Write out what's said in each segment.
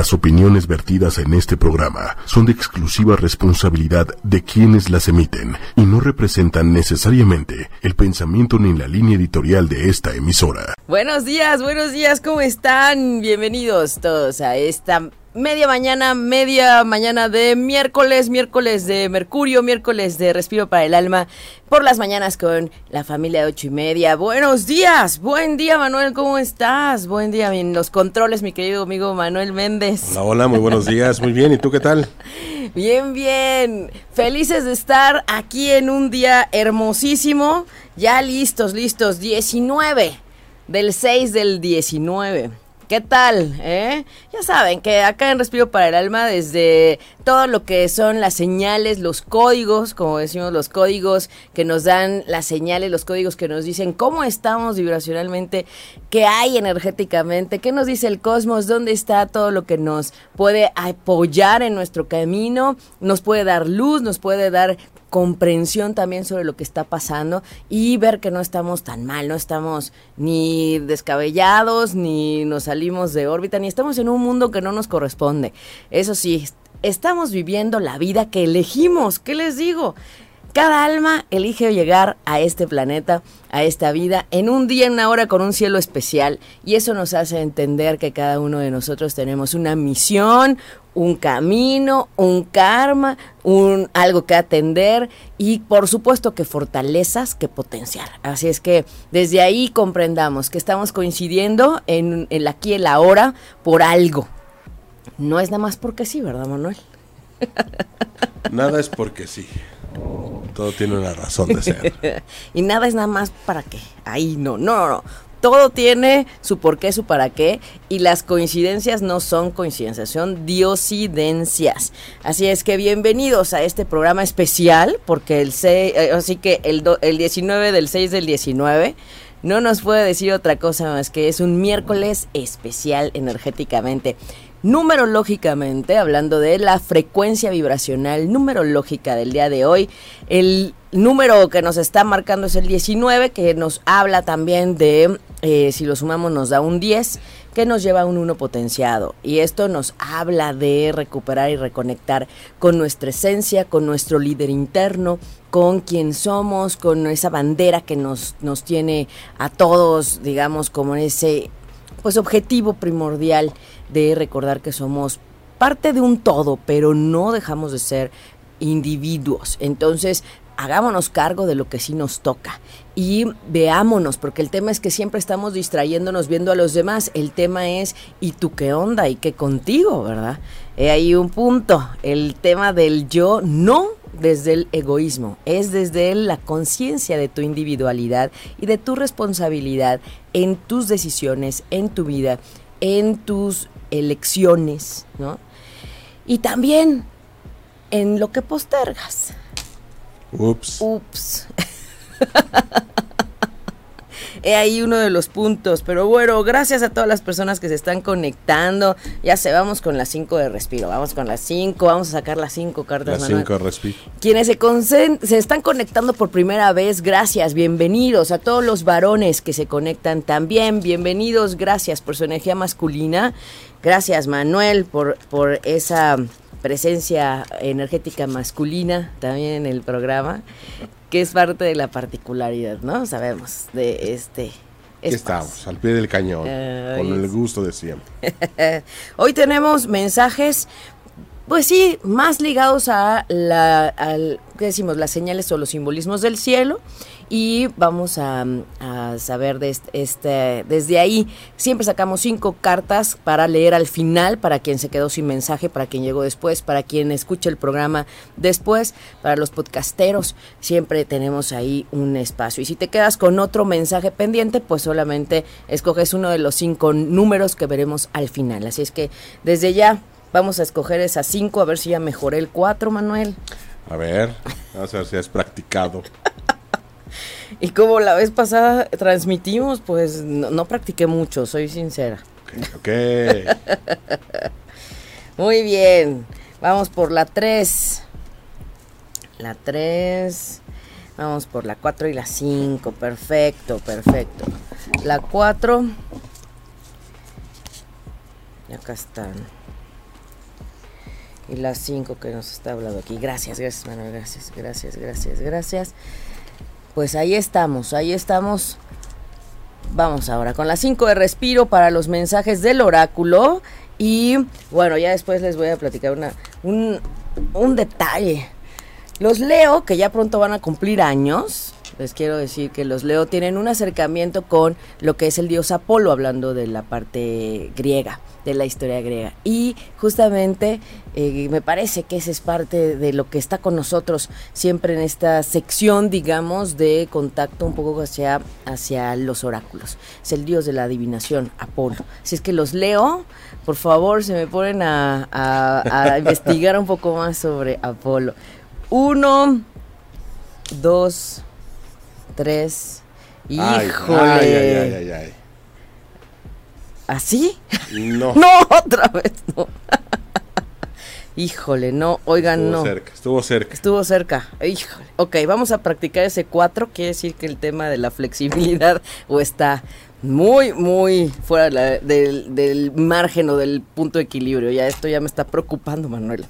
Las opiniones vertidas en este programa son de exclusiva responsabilidad de quienes las emiten y no representan necesariamente el pensamiento ni la línea editorial de esta emisora. Buenos días, buenos días, ¿cómo están? Bienvenidos todos a esta media mañana, media mañana de miércoles, miércoles de Mercurio, miércoles de Respiro para el Alma, por las mañanas con la familia de ocho y media. Buenos días, buen día Manuel, ¿cómo estás? Buen día en los controles, mi querido amigo Manuel Méndez. Hola, hola, muy buenos días, muy bien, ¿y tú qué tal? Bien, bien, felices de estar aquí en un día hermosísimo, ya listos, listos, 19 del 6 del 19. ¿Qué tal? Eh? Ya saben que acá en Respiro para el Alma, desde todo lo que son las señales, los códigos, como decimos, los códigos que nos dan las señales, los códigos que nos dicen cómo estamos vibracionalmente, qué hay energéticamente, qué nos dice el cosmos, dónde está todo lo que nos puede apoyar en nuestro camino, nos puede dar luz, nos puede dar comprensión también sobre lo que está pasando y ver que no estamos tan mal, no estamos ni descabellados, ni nos salimos de órbita, ni estamos en un mundo que no nos corresponde. Eso sí, estamos viviendo la vida que elegimos, ¿qué les digo? Cada alma elige llegar a este planeta, a esta vida, en un día, en una hora, con un cielo especial. Y eso nos hace entender que cada uno de nosotros tenemos una misión, un camino, un karma, un algo que atender y por supuesto que fortalezas que potenciar. Así es que desde ahí comprendamos que estamos coincidiendo en el aquí y el ahora por algo. No es nada más porque sí, ¿verdad, Manuel? Nada es porque sí. Todo tiene una razón de ser. y nada es nada más para qué. Ahí no, no, no, no todo tiene su por qué, su para qué, y las coincidencias no son coincidencias, son diosidencias. Así es que bienvenidos a este programa especial, porque el 6, eh, así que el, el 19 del 6 del 19 no nos puede decir otra cosa más que es un miércoles especial energéticamente. Numerológicamente, hablando de la frecuencia vibracional numerológica del día de hoy, el número que nos está marcando es el 19, que nos habla también de, eh, si lo sumamos nos da un 10, que nos lleva a un 1 potenciado. Y esto nos habla de recuperar y reconectar con nuestra esencia, con nuestro líder interno, con quien somos, con esa bandera que nos, nos tiene a todos, digamos, como ese pues objetivo primordial de recordar que somos parte de un todo, pero no dejamos de ser individuos. Entonces, hagámonos cargo de lo que sí nos toca y veámonos, porque el tema es que siempre estamos distrayéndonos viendo a los demás. El tema es, ¿y tú qué onda? ¿Y qué contigo? ¿Verdad? He ahí un punto. El tema del yo no desde el egoísmo, es desde la conciencia de tu individualidad y de tu responsabilidad en tus decisiones, en tu vida, en tus elecciones, ¿no? Y también en lo que postergas. Ups. Ups. He ahí uno de los puntos. Pero bueno, gracias a todas las personas que se están conectando. Ya se vamos con las 5 de respiro. Vamos con las 5. Vamos a sacar las 5 cartas. Las 5 de respiro. Quienes se, se están conectando por primera vez, gracias. Bienvenidos a todos los varones que se conectan también. Bienvenidos. Gracias por su energía masculina. Gracias, Manuel, por, por esa presencia energética masculina también en el programa que es parte de la particularidad, ¿no? Sabemos de este. Estamos, al pie del cañón, con el gusto de siempre. Hoy tenemos mensajes, pues sí, más ligados a la, al, ¿qué decimos? Las señales o los simbolismos del cielo y vamos a, saber de este, desde ahí. Siempre sacamos cinco cartas para leer al final, para quien se quedó sin mensaje, para quien llegó después, para quien escucha el programa después, para los podcasteros, siempre tenemos ahí un espacio. Y si te quedas con otro mensaje pendiente, pues solamente escoges uno de los cinco números que veremos al final. Así es que desde ya vamos a escoger esas cinco, a ver si ya mejoré el cuatro, Manuel. A ver, vamos a ver si has practicado. Y como la vez pasada transmitimos, pues no, practiqué mucho, soy sincera. Ok. Muy bien. Vamos por la 3. La 3. Vamos por la 4 y la 5. Perfecto, perfecto. La 4. Y acá están. y las 5 que nos está hablando aquí. Gracias, gracias Manuel, gracias, gracias, gracias, gracias. Pues ahí estamos, ahí estamos. Vamos ahora con las 5 de respiro para los mensajes del oráculo. Y bueno, ya después les voy a platicar una, un, un detalle. Los Leo, que ya pronto van a cumplir años, les quiero decir que los Leo tienen un acercamiento con lo que es el dios Apolo, hablando de la parte griega, de la historia griega. Y justamente eh, me parece que esa es parte de lo que está con nosotros siempre en esta sección, digamos, de contacto un poco hacia, hacia los oráculos. Es el dios de la adivinación, Apolo. Si es que los Leo, por favor, se me ponen a, a investigar un poco más sobre Apolo. Uno, dos, tres. Híjole. Ay, ay, ay, ay, ¿Así? No. no, otra vez no. Híjole, no, oigan, estuvo no. Cerca, estuvo cerca. Estuvo cerca. Híjole. Ok, vamos a practicar ese cuatro. Quiere decir que el tema de la flexibilidad o está muy, muy fuera del, del, margen o del punto de equilibrio. Ya esto ya me está preocupando, Manuel.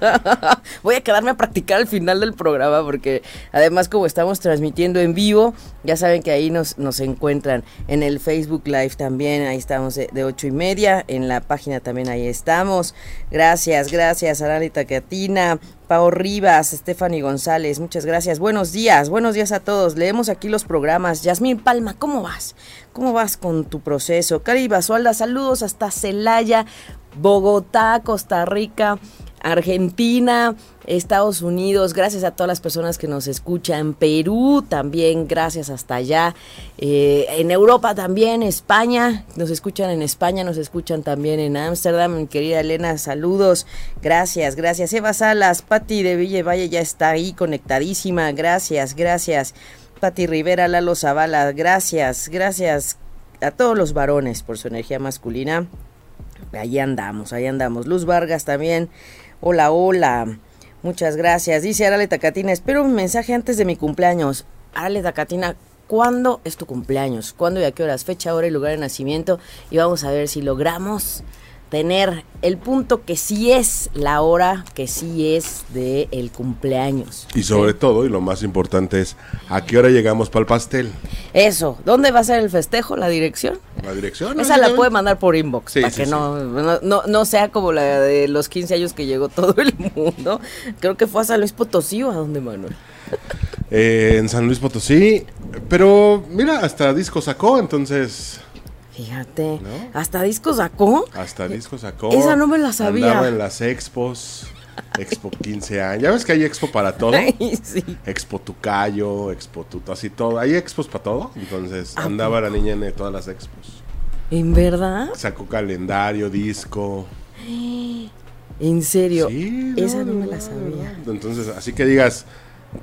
Voy a quedarme a practicar al final del programa porque además como estamos transmitiendo en vivo, ya saben que ahí nos, nos encuentran en el Facebook Live también, ahí estamos de, ocho y media, en la página también ahí estamos. Gracias, gracias, Aralita Catina, Pau Rivas, Stephanie González, muchas gracias. Buenos días, buenos días a todos. Leemos aquí los programas. Yasmín Palma, ¿cómo vas? ¿Cómo vas con tu proceso? Cari Basualda, saludos hasta Celaya, Bogotá, Costa Rica. Argentina, Estados Unidos, gracias a todas las personas que nos escuchan, Perú también, gracias hasta allá, eh, en Europa también, España, nos escuchan en España, nos escuchan también en Ámsterdam, mi querida Elena, saludos, gracias, gracias, Eva Salas, Patti de Ville Valle ya está ahí conectadísima, gracias, gracias, Patti Rivera, Lalo Zavala, gracias, gracias a todos los varones por su energía masculina. Ahí andamos, ahí andamos. Luz Vargas también. Hola, hola. Muchas gracias. Dice Arale Tacatina, espero un mensaje antes de mi cumpleaños. Arale Tacatina, ¿cuándo es tu cumpleaños? ¿Cuándo y a qué horas? Fecha, hora y lugar de nacimiento. Y vamos a ver si logramos tener el punto que sí es la hora, que sí es de el cumpleaños. Y sobre todo, y lo más importante es, ¿a qué hora llegamos para el pastel? Eso, ¿dónde va a ser el festejo? ¿La dirección? La dirección. Esa la puede mandar por inbox, para que no, no, no, sea como la de los 15 años que llegó todo el mundo. Creo que fue a San Luis Potosí o a dónde, Manuel. Eh, en San Luis Potosí, pero mira, hasta disco sacó, entonces... Fíjate, hasta disco sacó. Hasta disco sacó. Esa no me la sabía. Andaba en las expos. Expo 15 años. Ya ves que hay expo para todo. sí. Expo Tucayo, Expo Tuto, así todo. Hay expos para todo. Entonces andaba la niña en todas las expos. ¿En verdad? Sacó calendario, disco. ¿En serio? Sí, Esa no, me la sabía. Entonces, así que digas,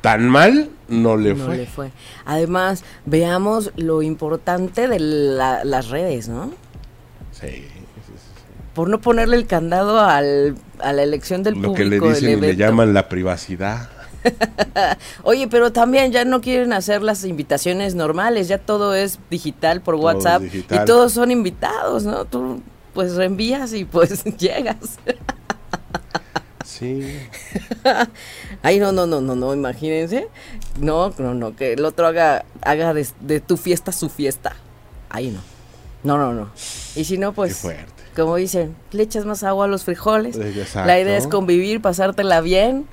tan mal no le no fue. le fue. Además, veamos lo importante de las redes, ¿no? Sí. Por no ponerle el candado al, a la elección del lo público. que le dicen y le llaman la privacidad. Oye, pero también ya no quieren hacer las invitaciones normales, ya todo es digital por WhatsApp digital. y todos son invitados, ¿no? Tú pues reenvías y pues llegas. Sí. Ay, no, no, no, no, no, imagínense. No, no, no, que el otro haga, haga de, de tu fiesta su fiesta. Ahí no. No, no, no. Y si no, pues, Qué fuerte. como dicen, le echas más agua a los frijoles. Exacto. La idea es convivir, pasártela bien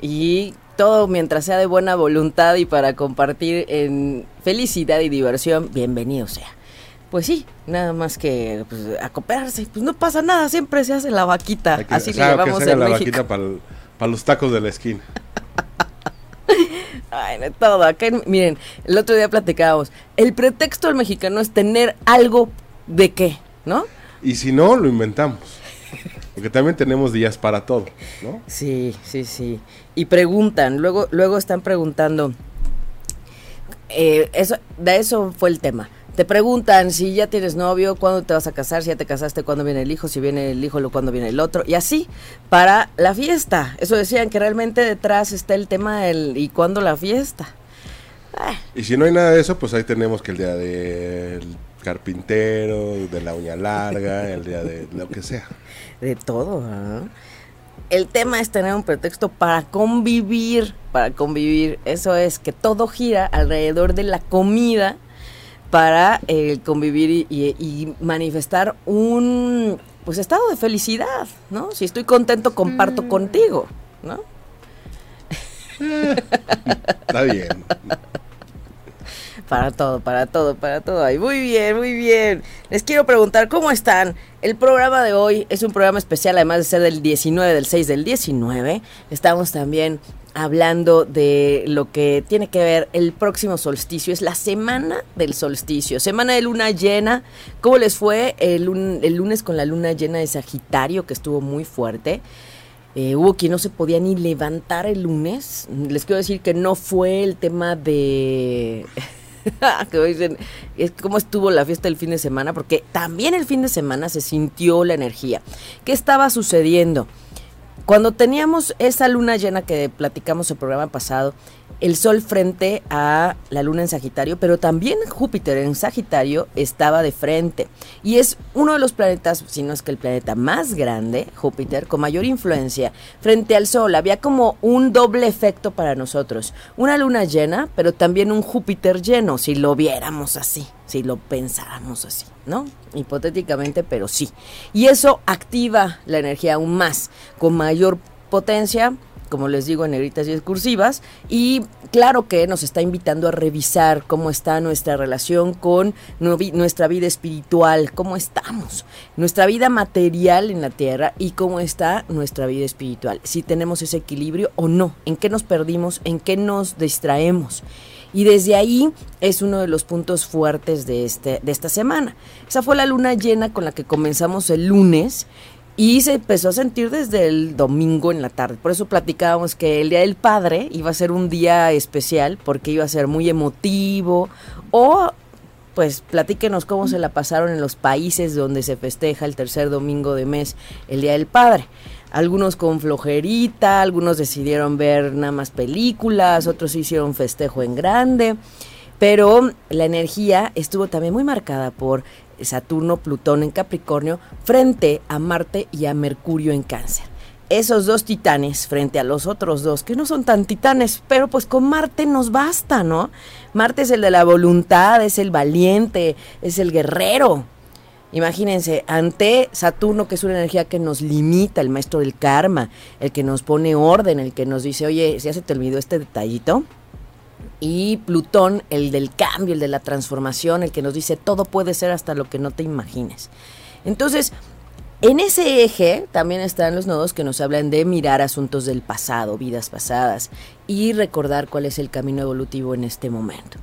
y todo mientras sea de buena voluntad y para compartir en felicidad y diversión, bienvenido sea. Pues sí, nada más que pues, acoplarse, pues no pasa nada, siempre se hace la vaquita, que- así o le sea, que llamamos se haga en la México. vaquita para los tacos de la esquina. Ay, de todo. Acá, en- miren, el otro día platicábamos. El pretexto del mexicano es tener algo de qué, ¿no? Y si no, lo inventamos. Porque también tenemos días para todo, ¿no? Sí, sí, sí. Y preguntan, luego, luego están preguntando. eh, eso, de eso fue el tema. Te preguntan si ya tienes novio, cuándo te vas a casar, si ya te casaste, cuándo viene el hijo, si viene el hijo, cuándo viene el otro, y así, para la fiesta. Eso decían que realmente detrás está el tema del y cuándo la fiesta. Ah, Y si no hay nada de eso, pues ahí tenemos que el día del carpintero, de la uña larga, el día de lo que sea. De todo, ¿ah? el tema es tener un pretexto para convivir, para convivir. Eso es que todo gira alrededor de la comida para eh, convivir y, manifestar un pues estado de felicidad, ¿no? Si estoy contento, comparto mm. contigo, ¿no? Está bien. Para todo, para todo, para todo. Ay, muy bien, muy bien. Les quiero preguntar, ¿cómo están? El programa de hoy es un programa especial, además de ser del 19, del 6 del 19. Estamos también hablando de lo que tiene que ver el próximo solsticio. Es la semana del solsticio, semana de luna llena. ¿Cómo les fue el, lunes con la luna llena de Sagitario, que estuvo muy fuerte? Eh, hubo quien no se podía ni levantar el lunes. Les quiero decir que no fue el tema de... que dicen, cómo estuvo la fiesta el fin de semana, porque también el fin de semana se sintió la energía. ¿Qué estaba sucediendo? Cuando teníamos esa luna llena que platicamos el programa pasado, el Sol frente a la Luna en Sagitario, pero también Júpiter en Sagitario estaba de frente. Y es uno de los planetas, si no es que el planeta más grande, Júpiter, con mayor influencia frente al Sol. Había como un doble efecto para nosotros. Una luna llena, pero también un Júpiter lleno, si lo viéramos así, si lo pensáramos así, ¿no? Hipotéticamente, pero sí. Y eso activa la energía aún más, con mayor potencia como les digo, en negritas y excursivas. Y claro que nos está invitando a revisar cómo está nuestra relación con nuestra vida espiritual, cómo estamos, nuestra vida material en la tierra y cómo está nuestra vida espiritual. Si tenemos ese equilibrio o no, en qué nos perdimos, en qué nos distraemos. Y desde ahí es uno de los puntos fuertes de, este, de esta semana. Esa fue la luna llena con la que comenzamos el lunes y se empezó a sentir desde el domingo en la tarde. Por eso platicábamos que el Día del Padre iba a ser un día especial porque iba a ser muy emotivo. O, pues, platíquenos cómo se la pasaron en los países donde se festeja el tercer domingo de mes el Día del Padre. Algunos con flojerita, algunos decidieron ver nada más películas, otros hicieron festejo en grande. Pero la energía estuvo también muy marcada por Saturno, Plutón en Capricornio, frente a Marte y a Mercurio en Cáncer. Esos dos titanes frente a los otros dos, que no son tan titanes, pero pues con Marte nos basta, ¿no? Marte es el de la voluntad, es el valiente, es el guerrero. Imagínense, ante Saturno, que es una energía que nos limita, el maestro del karma, el que nos pone orden, el que nos dice, oye, ya se te olvidó este detallito, y Plutón, el del cambio, el de la transformación, el que nos dice todo puede ser hasta lo que no te imagines. Entonces, en ese eje también están los nodos que nos hablan de mirar asuntos del pasado, vidas pasadas, y recordar cuál es el camino evolutivo en este momento.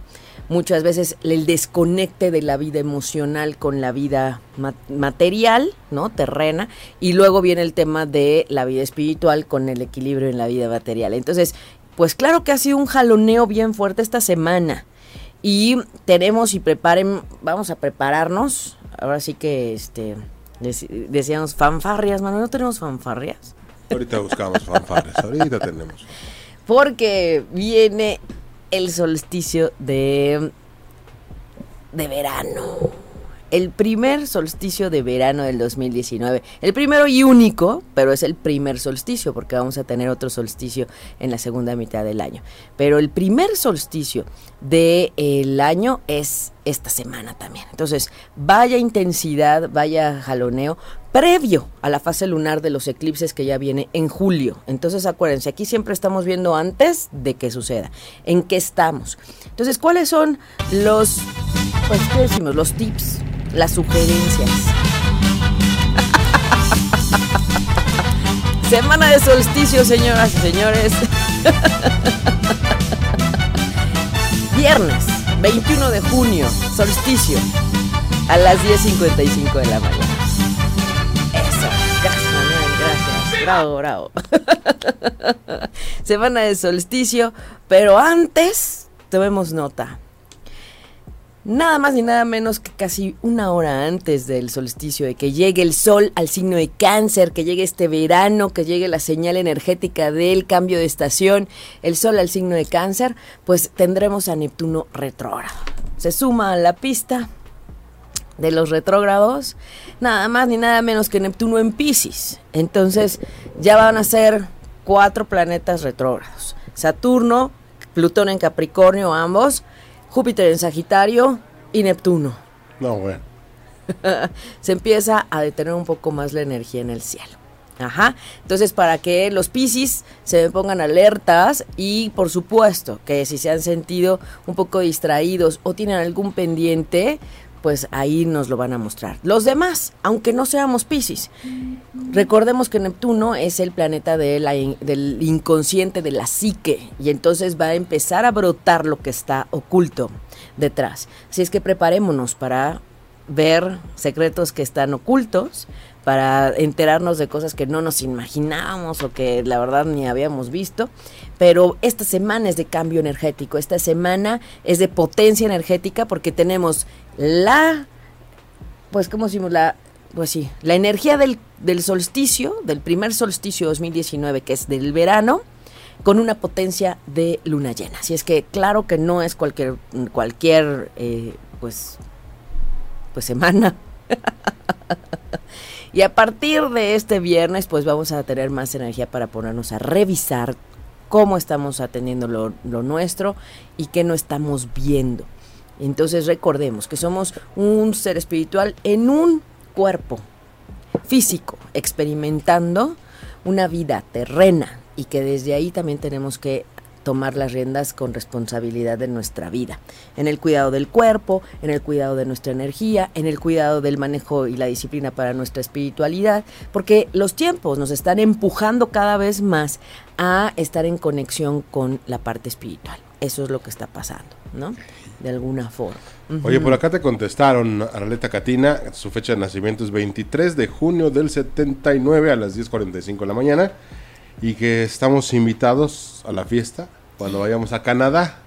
Muchas veces el desconecte de la vida emocional con la vida material, ¿no? Terrena, y luego viene el tema de la vida espiritual con el equilibrio en la vida material. Entonces, pues claro que ha sido un jaloneo bien fuerte esta semana. Y tenemos y preparen, vamos a prepararnos. Ahora sí que este decíamos fanfarrias, mano, ¿no tenemos fanfarrias? Ahorita buscamos fanfarrias, ahorita tenemos. Porque viene el solsticio de de verano el primer solsticio de verano del 2019. El primero y único, pero es el primer solsticio, porque vamos a tener otro solsticio en la segunda mitad del año. Pero el primer solsticio del año es esta semana también. Entonces, vaya intensidad, vaya jaloneo previo a la fase lunar de los eclipses que ya viene en julio. Entonces, acuérdense, aquí siempre estamos viendo antes de que suceda, en qué estamos. Entonces, ¿cuáles son los, pues, ¿qué decimos? Los tips las sugerencias. Semana de solsticio, señoras y señores. Viernes, 21 de junio, solsticio, a las 10.55 de la mañana. Eso, gracias, Manuel, gracias. Bravo, bravo. Semana de solsticio, pero antes, tomemos nota nada más ni nada menos que casi una hora antes del solsticio, de que llegue el sol al signo de cáncer, que llegue este verano, que llegue la señal energética del cambio de estación, el sol al signo de cáncer, pues tendremos a Neptuno retrógrado. Se suma a la pista de los retrógrados, nada más ni nada menos que Neptuno en Pisces. Entonces ya van a ser cuatro planetas retrógrados. Saturno, Plutón en Capricornio, ambos, Júpiter en Sagitario y Neptuno. No, bueno. Se empieza a detener un poco más la energía en el cielo. Ajá. Entonces, para que los Piscis se pongan alertas y, por supuesto, que si se han sentido un poco distraídos o tienen algún pendiente, pues ahí nos lo van a mostrar. Los demás, aunque no seamos Piscis, recordemos que Neptuno es el planeta de la del inconsciente, de la psique, y entonces va a empezar a brotar lo que está oculto detrás. Así es que preparémonos para ver secretos que están ocultos, para enterarnos de cosas que no nos imaginábamos o que la verdad ni habíamos visto. Pero esta semana es de cambio energético, esta semana es de potencia energética porque tenemos la, pues como decimos, la, pues sí, la energía del, del solsticio, del primer solsticio 2019, que es del verano, con una potencia de luna llena. Así es que claro que no es cualquier, cualquier eh, pues, pues semana. y a partir de este viernes, pues vamos a tener más energía para ponernos a revisar cómo estamos atendiendo lo, nuestro y qué no estamos viendo. Entonces recordemos que somos un ser espiritual en un cuerpo físico, experimentando una vida terrena y que desde ahí también tenemos que tomar las riendas con responsabilidad de nuestra vida, en el cuidado del cuerpo, en el cuidado de nuestra energía, en el cuidado del manejo y la disciplina para nuestra espiritualidad, porque los tiempos nos están empujando cada vez más a estar en conexión con la parte espiritual. Eso es lo que está pasando, ¿no? De alguna forma. Oye, por acá te contestaron, Arleta Catina, su fecha de nacimiento es 23 de junio del 79 a las 10.45 de la mañana y que estamos invitados a la fiesta cuando vayamos a Canadá.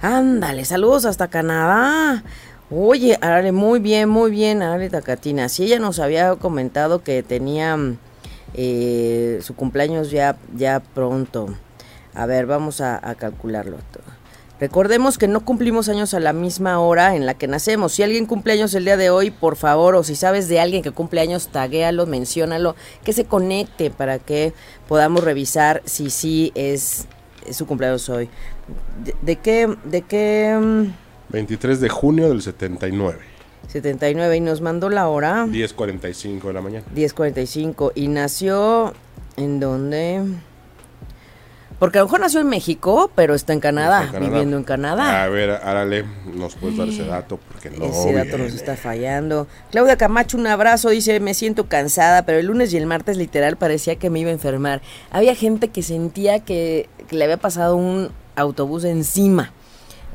Ándale, saludos hasta Canadá. Oye, Arale, muy bien, muy bien, Arale Tacatina. Sí, ella nos había comentado que tenía eh, su cumpleaños ya, ya pronto. A ver, vamos a, a calcularlo todo. Recordemos que no cumplimos años a la misma hora en la que nacemos. Si alguien cumple años el día de hoy, por favor, o si sabes de alguien que cumple años, taguéalo, menciónalo, que se conecte para que podamos revisar si sí es, su cumpleaños hoy. ¿De, qué? ¿De qué? 23 de junio del 79. 79 y nos mandó la hora. 10.45 de la mañana. 10.45 y nació en dónde? Porque a lo mejor nació en México, pero está en Canadá, viviendo en Canadá. A ver, Árale, nos puedes dar ese dato porque no. Ese dato nos está fallando. Claudia Camacho, un abrazo, dice: Me siento cansada, pero el lunes y el martes literal parecía que me iba a enfermar. Había gente que sentía que, que le había pasado un autobús encima.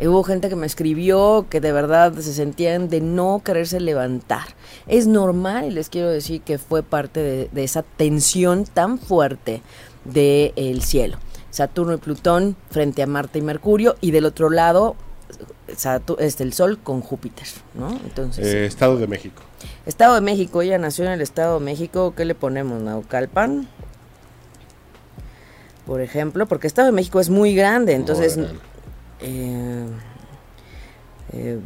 Hubo gente que me escribió que de verdad se sentían de no quererse levantar. Es normal y les quiero decir que fue parte de, de esa tensión tan fuerte del cielo. Saturno y Plutón frente a Marte y Mercurio y del otro lado este, el Sol con Júpiter, ¿no? Entonces, eh, Estado de México. Estado de México, ella nació en el Estado de México, ¿qué le ponemos? Naucalpan, por ejemplo, porque Estado de México es muy grande, entonces eh, eh,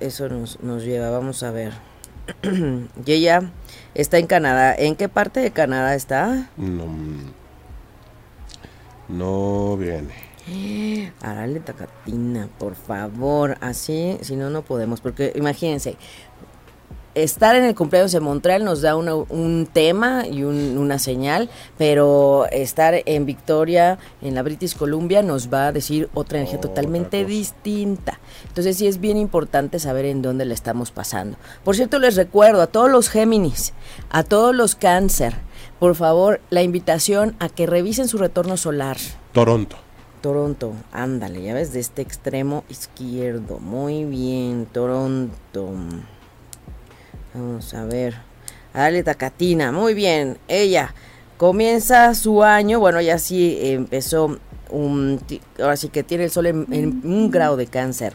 eso nos, nos lleva, vamos a ver. y ella está en Canadá, ¿en qué parte de Canadá está? No, no viene. Arale Tacatina, por favor. Así, si no, no podemos. Porque imagínense, estar en el cumpleaños de Montreal nos da un tema y una señal, pero estar en Victoria, en la British Columbia, nos va a decir otra energía totalmente distinta. Entonces sí es bien importante saber en dónde le estamos pasando. Por cierto, les recuerdo a todos los Géminis, a todos los Cáncer, por favor, la invitación a que revisen su retorno solar. Toronto. Toronto, ándale, ya ves, de este extremo izquierdo. Muy bien, Toronto. Vamos a ver. Dale, Tacatina, muy bien. Ella comienza su año, bueno, ya sí empezó, un, ahora sí que tiene el sol en un grado de cáncer.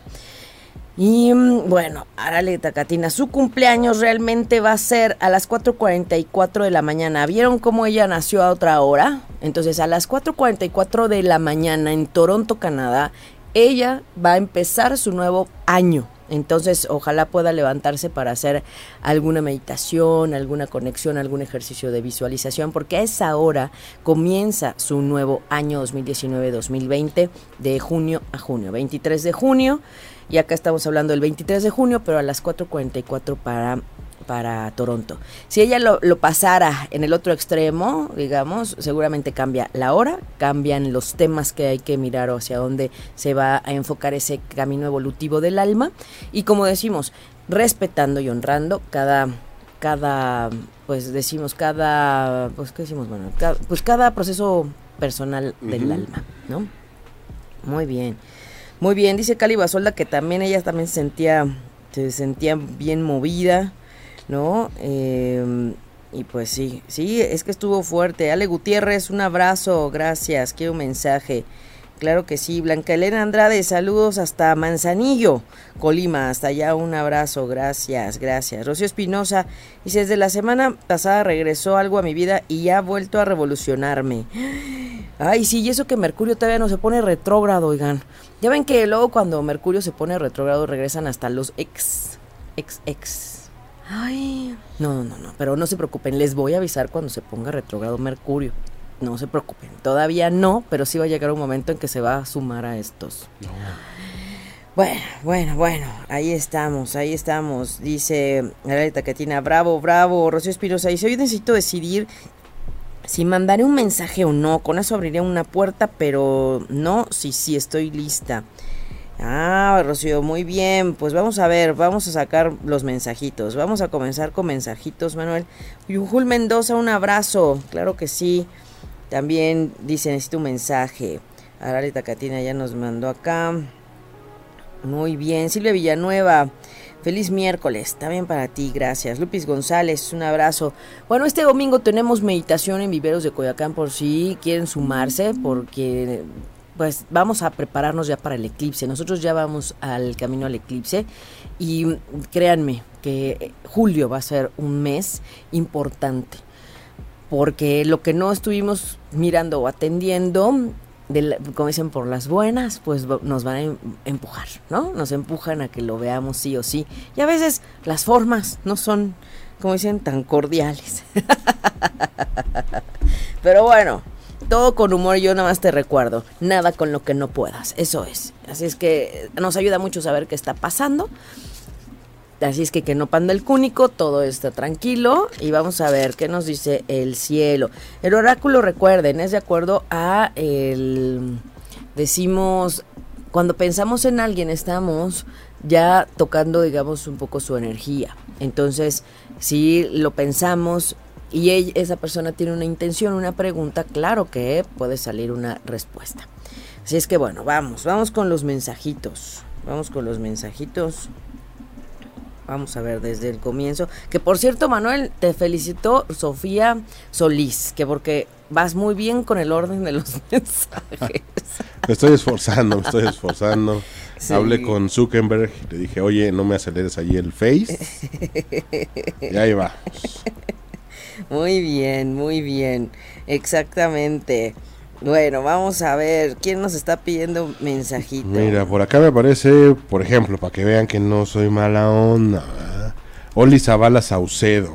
Y mm, bueno, Arale Tacatina, su cumpleaños realmente va a ser a las 4.44 de la mañana. ¿Vieron cómo ella nació a otra hora? Entonces, a las 4.44 de la mañana en Toronto, Canadá, ella va a empezar su nuevo año Entonces, ojalá pueda levantarse para hacer alguna meditación, alguna conexión, algún ejercicio de visualización, porque a esa hora comienza su nuevo año 2019-2020 de junio a junio, 23 de junio, y acá estamos hablando del 23 de junio, pero a las 4.44 para para Toronto. Si ella lo, pasara en el otro extremo, digamos, seguramente cambia la hora, cambian los temas que hay que mirar o hacia dónde se va a enfocar ese camino evolutivo del alma. Y como decimos, respetando y honrando cada cada pues decimos cada pues qué decimos bueno pues cada proceso personal del alma no muy bien muy bien dice Cali Basolda que también ella también se sentía se sentía bien movida ¿no? Em, y pues sí, sí, es que estuvo fuerte. Ale Gutiérrez, un abrazo, gracias, quiero un mensaje. Claro que sí, Blanca Elena Andrade, saludos hasta Manzanillo, Colima, hasta allá un abrazo, gracias, gracias. Rocío Espinosa dice, desde la semana pasada regresó algo a mi vida y ha vuelto a revolucionarme. Ay, sí, y eso que Mercurio todavía no se pone retrógrado, oigan. Ya ven que luego cuando Mercurio se pone retrógrado regresan hasta los ex, ex, ex Ay, no, no, no, pero no se preocupen, les voy a avisar cuando se ponga retrogrado Mercurio. No se preocupen, todavía no, pero sí va a llegar un momento en que se va a sumar a estos. Bueno, bueno, bueno, ahí estamos, ahí estamos. Dice la Catina, bravo, bravo, Rocío Espinosa. Dice, hoy necesito decidir si mandaré un mensaje o no. Con eso abriría una puerta, pero no, si sí, sí, estoy lista. Ah, Rocío, muy bien. Pues vamos a ver, vamos a sacar los mensajitos. Vamos a comenzar con mensajitos, Manuel. Yujul Mendoza, un abrazo. Claro que sí. También dice, necesito un mensaje. Aralita Catina ya nos mandó acá. Muy bien. Silvia Villanueva. Feliz miércoles, también para ti, gracias. Lupis González, un abrazo. Bueno, este domingo tenemos meditación en Viveros de Coyacán por si quieren sumarse, porque pues vamos a prepararnos ya para el eclipse. Nosotros ya vamos al camino al eclipse y créanme que julio va a ser un mes importante porque lo que no estuvimos mirando o atendiendo, como dicen, por las buenas, pues nos van a em, empujar, ¿no? Nos empujan a que lo veamos sí o sí. Y a veces las formas no son, como dicen, tan cordiales. Pero bueno, todo con humor, yo nada más te recuerdo, nada con lo que no puedas, eso es. Así es que nos ayuda mucho saber qué está pasando. Así es que que no panda el cúnico, todo está tranquilo y vamos a ver qué nos dice el cielo. El oráculo, recuerden, es de acuerdo a el... Decimos, cuando pensamos en alguien estamos ya tocando, digamos, un poco su energía. Entonces, si lo pensamos, y esa persona tiene una intención, una pregunta, claro que puede salir una respuesta. Así es que bueno, vamos, vamos con los mensajitos. Vamos con los mensajitos. Vamos a ver desde el comienzo. Que por cierto, Manuel, te felicito Sofía Solís, que porque vas muy bien con el orden de los mensajes. me estoy esforzando, me estoy esforzando. Hablé con Zuckerberg y le dije, oye, no me aceleres allí el Face. y ahí va. Muy bien, muy bien. Exactamente. Bueno, vamos a ver, ¿quién nos está pidiendo mensajito? Mira, por acá me aparece, por ejemplo, para que vean que no soy mala onda. Oli Zavala Saucedo.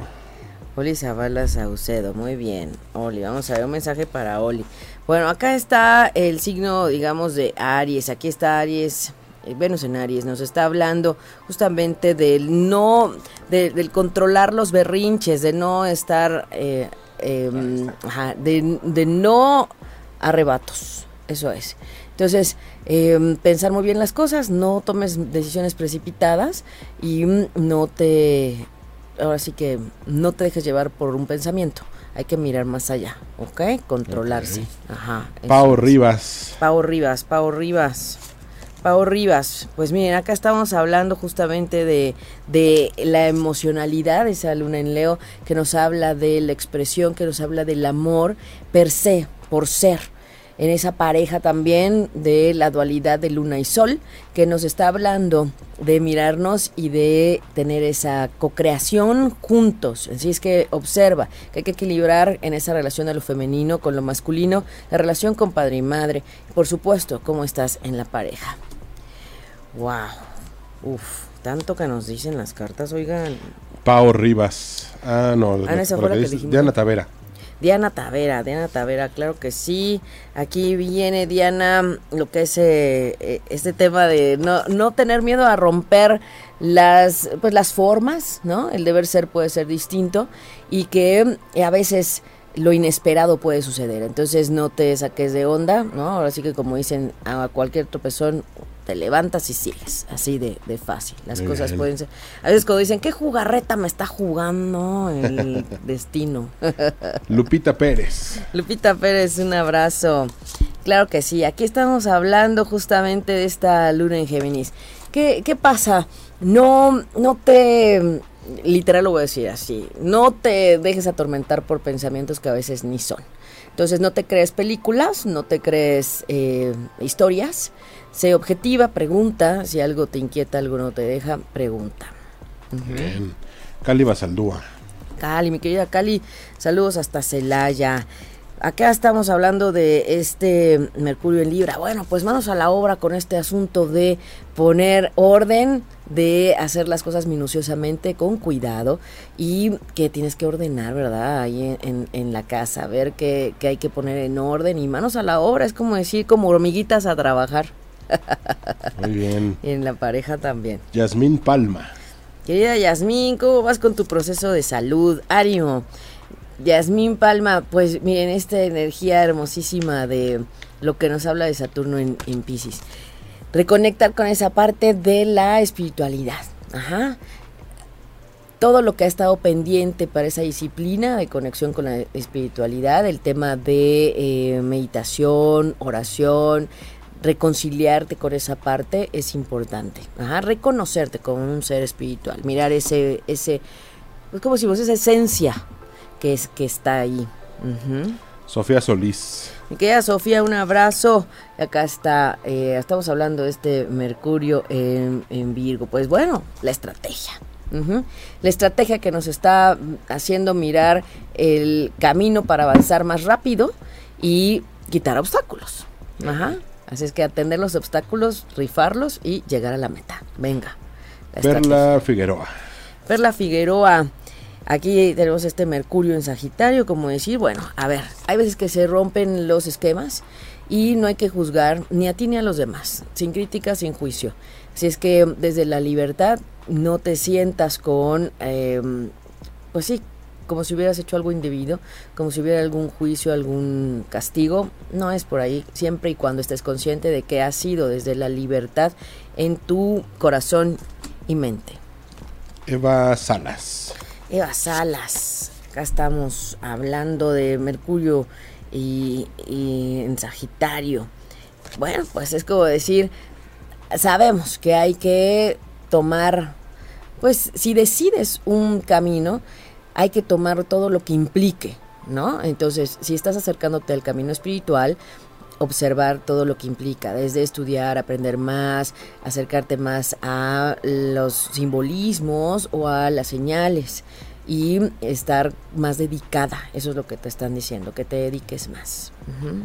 Oli Zavala Saucedo, muy bien. Oli, vamos a ver un mensaje para Oli. Bueno, acá está el signo, digamos, de Aries. Aquí está Aries. Eh, Venus en Aries nos está hablando justamente del no, del controlar los berrinches, de no estar, eh, em, de, no arrebatos, eso es. Entonces, em, pensar muy bien las cosas, no tomes decisiones precipitadas y mm, no te, ahora sí que no te dejes llevar por un pensamiento. Hay que mirar más allá, ¿ok? Controlarse. Ajá. Pau Rivas. Pau Rivas, Pau Rivas. Pau Rivas, pues miren, acá estamos hablando justamente de, de, la emocionalidad de esa luna en Leo, que nos habla de la expresión, que nos habla del amor per se, por ser en esa pareja también de la dualidad de luna y sol, que nos está hablando de mirarnos y de tener esa co-creación juntos. Así es que observa que hay que equilibrar en esa relación de lo femenino con lo masculino, la relación con padre y madre, por supuesto, cómo estás en la pareja. Wow. Uf, Tanto que nos dicen las cartas, oigan. Pao Rivas. Ah, no. Ah, esa fue la que dijimos. Diana Tavera. Diana Tavera, Diana Tavera, claro que sí. Aquí viene Diana, lo que es eh, eh, este tema de no, no tener miedo a romper las, pues, las formas, ¿no? El deber ser puede ser distinto y que a veces lo inesperado puede suceder. Entonces no te saques de onda, ¿no? Ahora sí que como dicen, a cualquier tropezón te levantas y sigues, así de, de fácil. Las cosas pueden ser. A veces cuando dicen, ¿qué jugarreta me está jugando el destino? Lupita Pérez. Lupita Pérez, un abrazo. Claro que sí, aquí estamos hablando justamente de esta luna en Géminis. ¿Qué, qué pasa? No, no te literal lo voy a decir así, no te dejes atormentar por pensamientos que a veces ni son. Entonces no te crees películas, no te crees eh, historias, Sé objetiva, pregunta. Si algo te inquieta, algo no te deja, pregunta. Bien. Cali Basaldúa. Cali, mi querida Cali, saludos hasta Celaya. Acá estamos hablando de este Mercurio en Libra. Bueno, pues manos a la obra con este asunto de poner orden, de hacer las cosas minuciosamente, con cuidado y que tienes que ordenar, ¿verdad? Ahí en, en, la casa, ver qué, qué hay que poner en orden y manos a la obra. Es como decir, como hormiguitas a trabajar. Muy bien. Y en la pareja también. Yasmín Palma. Querida Yasmín, ¿cómo vas con tu proceso de salud? Ánimo. Yasmín Palma, pues miren, esta energía hermosísima de lo que nos habla de Saturno en, en Pisces. Reconectar con esa parte de la espiritualidad. Ajá todo lo que ha estado pendiente para esa disciplina de conexión con la espiritualidad, el tema de eh, meditación, oración, reconciliarte con esa parte es importante. Ajá, reconocerte como un ser espiritual, mirar ese, ese, es como si vos esa esencia que es que está ahí. Sofía Solís. Mi querida Sofía, un abrazo. Acá está, eh, estamos hablando de este Mercurio en, Virgo. Pues bueno, la estrategia. La estrategia que nos está haciendo mirar el camino para avanzar más rápido y quitar obstáculos. Ajá. Así es que atender los obstáculos, rifarlos y llegar a la meta. Venga. Perla Figueroa. Perla Figueroa. Aquí tenemos este Mercurio en Sagitario, como decir, bueno, a ver, hay veces que se rompen los esquemas y no hay que juzgar ni a ti ni a los demás, sin crítica, sin juicio. Si es que desde la libertad no te sientas con, eh, pues sí, como si hubieras hecho algo indebido, como si hubiera algún juicio, algún castigo. No es por ahí, siempre y cuando estés consciente de que ha sido desde la libertad en tu corazón y mente. Eva Salas. Eva Salas, acá estamos hablando de Mercurio y, y en Sagitario. Bueno, pues es como decir, sabemos que hay que tomar, pues si decides un camino, hay que tomar todo lo que implique, ¿no? Entonces, si estás acercándote al camino espiritual, observar todo lo que implica, desde estudiar, aprender más, acercarte más a los simbolismos o a las señales y estar más dedicada, eso es lo que te están diciendo, que te dediques más.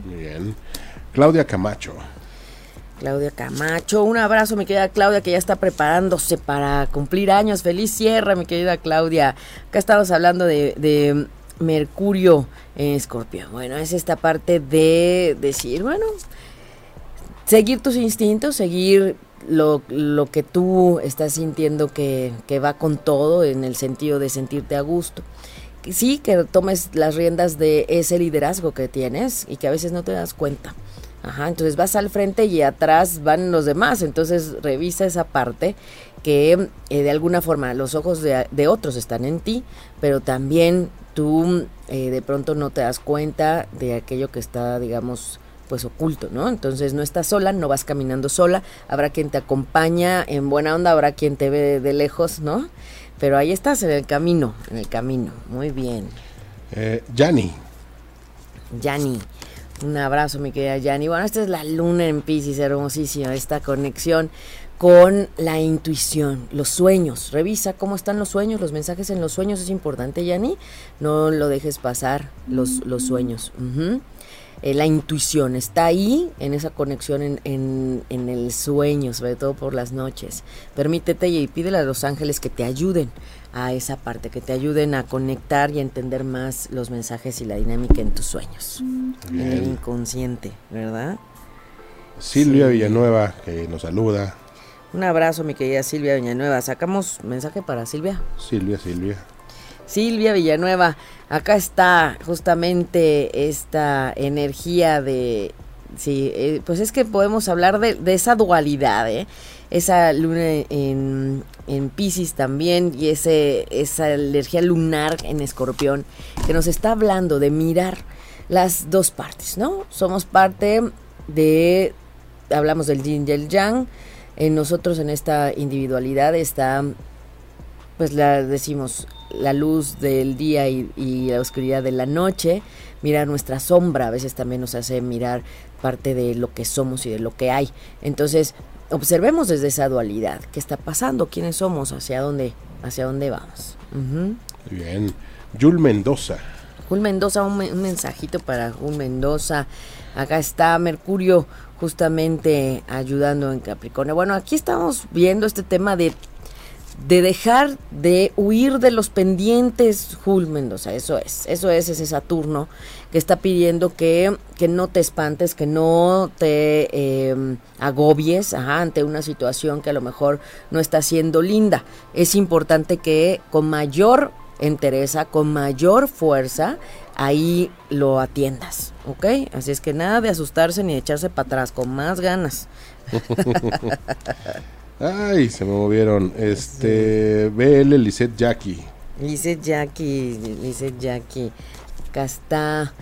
Muy bien. Claudia Camacho. Claudia Camacho. Un abrazo, mi querida Claudia, que ya está preparándose para cumplir años. Feliz cierre, mi querida Claudia. Acá estamos hablando de, Mercurio en Escorpio. Bueno, es esta parte de decir, bueno, seguir tus instintos, seguir lo, lo que tú estás sintiendo que, que va con todo en el sentido de sentirte a gusto sí, que tomes las riendas de ese liderazgo que tienes y que a veces no te das cuenta. Ajá, entonces vas al frente y atrás van los demás. Entonces revisa esa parte que eh, de alguna forma los ojos de, otros están en ti, pero también tú eh, de pronto no te das cuenta de aquello que está, digamos, pues oculto, ¿no? Entonces no estás sola, no vas caminando sola, habrá quien te acompaña en buena onda, habrá quien te ve de, lejos, ¿no? Pero ahí estás en el camino, en el camino, muy bien. Eh, Yanni. Yanni. Un abrazo, mi querida Yanni. Bueno, esta es la luna en Pisces, hermosísima esta conexión con la intuición, los sueños. Revisa cómo están los sueños, los mensajes en los sueños es importante, Yani. No lo dejes pasar los, los sueños. Eh, la intuición está ahí, en esa conexión en, en, en, el sueño, sobre todo por las noches. Permítete y pídele a los ángeles que te ayuden a esa parte, que te ayuden a conectar y a entender más los mensajes y la dinámica en tus sueños, en el inconsciente, ¿verdad? Silvia Villanueva, que nos saluda. Un abrazo, mi querida Silvia Villanueva. ¿Sacamos mensaje para Silvia? Silvia, Silvia. Silvia Villanueva, acá está justamente esta energía de... Sí, eh, pues es que podemos hablar de, de esa dualidad, ¿eh? esa luna en, en Pisces también y ese, esa energía lunar en Escorpión que nos está hablando de mirar las dos partes, ¿no? Somos parte de, hablamos del yin y el yang, en nosotros en esta individualidad está, pues la decimos, la luz del día y, y la oscuridad de la noche, mirar nuestra sombra a veces también nos hace mirar parte de lo que somos y de lo que hay. Entonces, observemos desde esa dualidad, qué está pasando, quiénes somos, hacia dónde, hacia dónde vamos. Bien. Jul Mendoza. Jul Mendoza, un, un, mensajito para Jul Mendoza. Acá está Mercurio justamente ayudando en Capricornio. Bueno, aquí estamos viendo este tema de de dejar de huir de los pendientes, Jul Mendoza, eso es, eso es ese Saturno que está pidiendo que, que no te espantes, que no te eh, agobies ante una situación que a lo mejor no está siendo linda. Es importante que con mayor entereza, con mayor fuerza, ahí lo atiendas, ¿ok? Así es que nada de asustarse ni de echarse para atrás, con más ganas. Ay, se me movieron. Este, BL Lisette Jackie. Lisette Jackie, Lisette Jackie. Acá está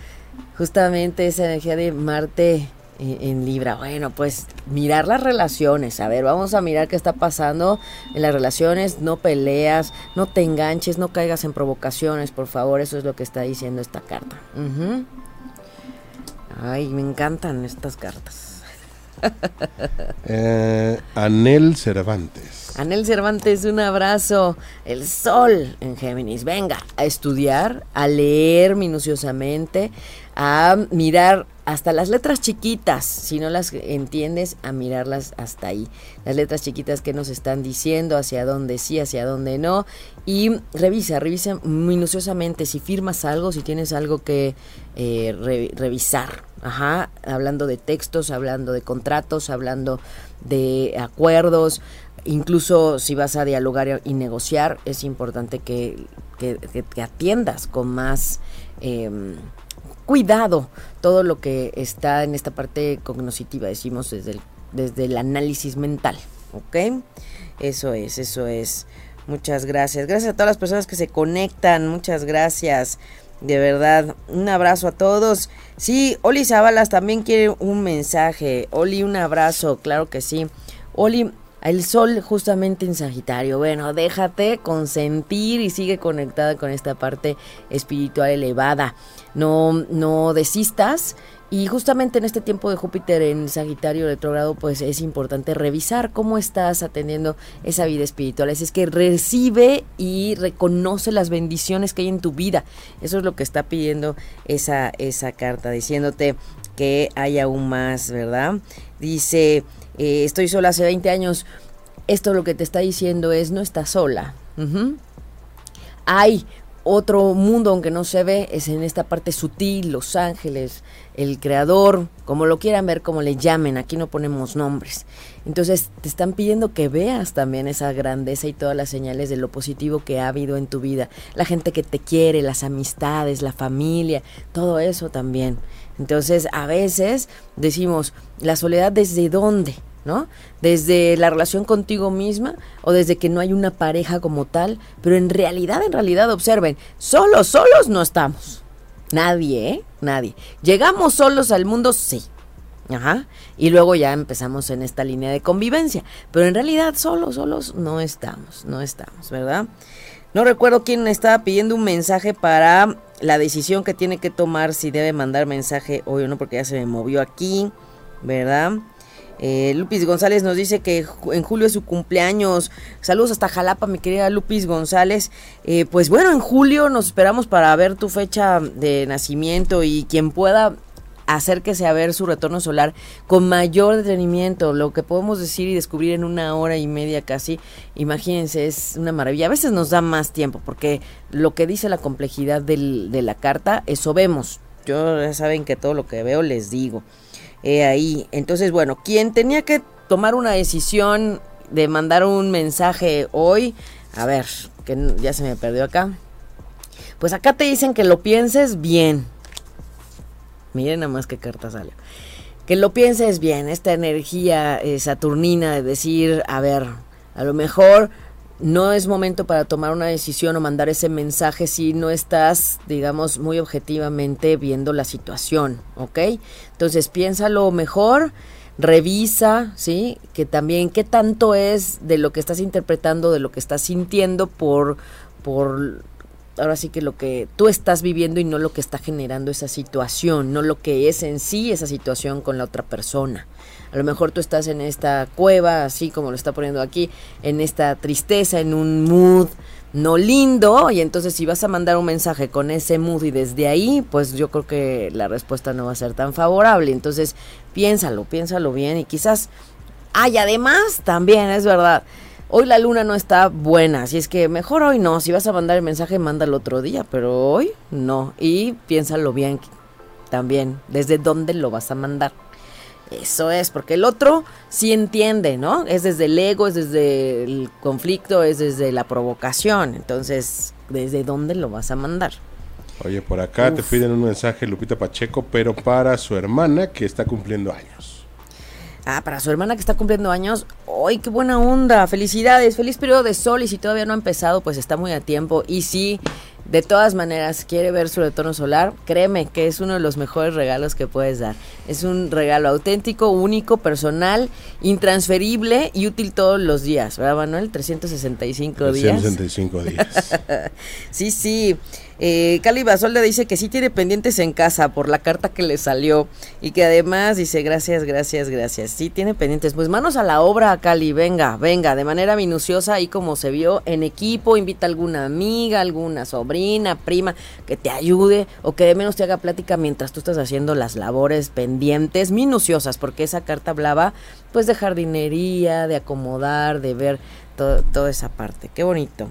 justamente esa energía de Marte en, en, Libra. Bueno, pues mirar las relaciones. A ver, vamos a mirar qué está pasando en las relaciones. No peleas, no te enganches, no caigas en provocaciones, por favor. Eso es lo que está diciendo esta carta. Uh -huh. Ay, me encantan estas cartas. eh, Anel Cervantes. Anel Cervantes, un abrazo. El sol en Géminis. Venga, a estudiar, a leer minuciosamente, a mirar hasta las letras chiquitas, si no las entiendes, a mirarlas hasta ahí. Las letras chiquitas que nos están diciendo, hacia dónde sí, hacia dónde no. Y revisa, revisa minuciosamente si firmas algo, si tienes algo que eh, re revisar. Ajá, hablando de textos, hablando de contratos, hablando de acuerdos, incluso si vas a dialogar y negociar, es importante que, que, atiendas con más eh, cuidado todo lo que está en esta parte cognoscitiva, decimos desde el, desde el análisis mental, ¿ok? Eso es, eso es. Muchas gracias. Gracias a todas las personas que se conectan, muchas gracias. De verdad, un abrazo a todos. Sí, Oli Zabalas también quiere un mensaje. Oli, un abrazo, claro que sí. Oli, el sol justamente en Sagitario. Bueno, déjate consentir y sigue conectada con esta parte espiritual elevada. No, no desistas. Y justamente en este tiempo de Júpiter en Sagitario retrógrado, pues es importante revisar cómo estás atendiendo esa vida espiritual. Así es que recibe y reconoce las bendiciones que hay en tu vida. Eso es lo que está pidiendo esa, esa carta, diciéndote que hay aún más, ¿verdad? Dice, eh, estoy sola hace 20 años. Esto lo que te está diciendo es, no estás sola. Hay otro mundo, aunque no se ve, es en esta parte sutil, los ángeles, el creador, como lo quieran ver, como le llamen, aquí no ponemos nombres. Entonces te están pidiendo que veas también esa grandeza y todas las señales de lo positivo que ha habido en tu vida, la gente que te quiere, las amistades, la familia, todo eso también. Entonces a veces decimos, la soledad desde dónde? ¿No? Desde la relación contigo misma o desde que no hay una pareja como tal, pero en realidad, en realidad, observen, solos, solos no estamos. Nadie, ¿eh? Nadie. Llegamos solos al mundo, sí. Ajá. Y luego ya empezamos en esta línea de convivencia. Pero en realidad, solos, solos no estamos, no estamos, ¿verdad? No recuerdo quién estaba pidiendo un mensaje para la decisión que tiene que tomar si debe mandar mensaje hoy o no, porque ya se me movió aquí, ¿verdad? Eh, Lupis González nos dice que en julio es su cumpleaños. Saludos hasta Jalapa, mi querida Lupis González. Eh, pues bueno, en julio nos esperamos para ver tu fecha de nacimiento y quien pueda acérquese a ver su retorno solar con mayor detenimiento. Lo que podemos decir y descubrir en una hora y media casi, imagínense, es una maravilla. A veces nos da más tiempo porque lo que dice la complejidad de la carta, eso vemos. Yo ya saben que todo lo que veo les digo. Ahí. Entonces, bueno, quien tenía que tomar una decisión de mandar un mensaje hoy, a ver, que ya se me perdió acá. Pues acá te dicen que lo pienses bien, Miren nada más qué carta sale. Que lo pienses bien, esta energía eh, saturnina de decir, a ver, a lo mejor no es momento para tomar una decisión o mandar ese mensaje si no estás, digamos, muy objetivamente viendo la situación, ¿ok? Entonces piénsalo mejor, revisa, ¿sí? Que también qué tanto es de lo que estás interpretando, de lo que estás sintiendo por, por ahora sí que lo que tú estás viviendo y no lo que está generando esa situación, no lo que es en sí esa situación con la otra persona. A lo mejor tú estás en esta cueva, así como lo está poniendo aquí, en esta tristeza, en un mood no lindo, y entonces si vas a mandar un mensaje con ese mood y desde ahí, pues yo creo que la respuesta no va a ser tan favorable. Entonces piénsalo, piénsalo bien y quizás... Ay, además, también es verdad Hoy la luna no está buena, así es que mejor hoy no. Si vas a mandar el mensaje, mándalo otro día, pero hoy no. Y piénsalo bien también, desde dónde lo vas a mandar. Eso es, porque el otro sí entiende, ¿no? Es desde el ego, es desde el conflicto, es desde la provocación. Entonces, ¿desde dónde lo vas a mandar? Oye, por acá te piden un mensaje Lupita Pacheco, pero para su hermana que está cumpliendo años. Ah, para su hermana que está cumpliendo años. ¡Ay, qué buena onda! Felicidades, feliz periodo de sol y si todavía no ha empezado, pues está muy a tiempo. Y si de todas maneras quiere ver su retorno solar, créeme que es uno de los mejores regalos que puedes dar. Es un regalo auténtico, único, personal, intransferible y útil todos los días, ¿verdad, Manuel? 365 días. 365 días. sí, sí. Eh, Cali Basolda dice que sí tiene pendientes en casa por la carta que le salió y que además dice gracias, gracias, gracias. Sí tiene pendientes. Pues manos a la obra, Cali, venga, venga, de manera minuciosa y como se vio en equipo, invita a alguna amiga, alguna sobrina, prima que te ayude o que de menos te haga plática mientras tú estás haciendo las labores pendientes minuciosas, porque esa carta hablaba pues de jardinería, de acomodar, de ver toda esa parte. Qué bonito.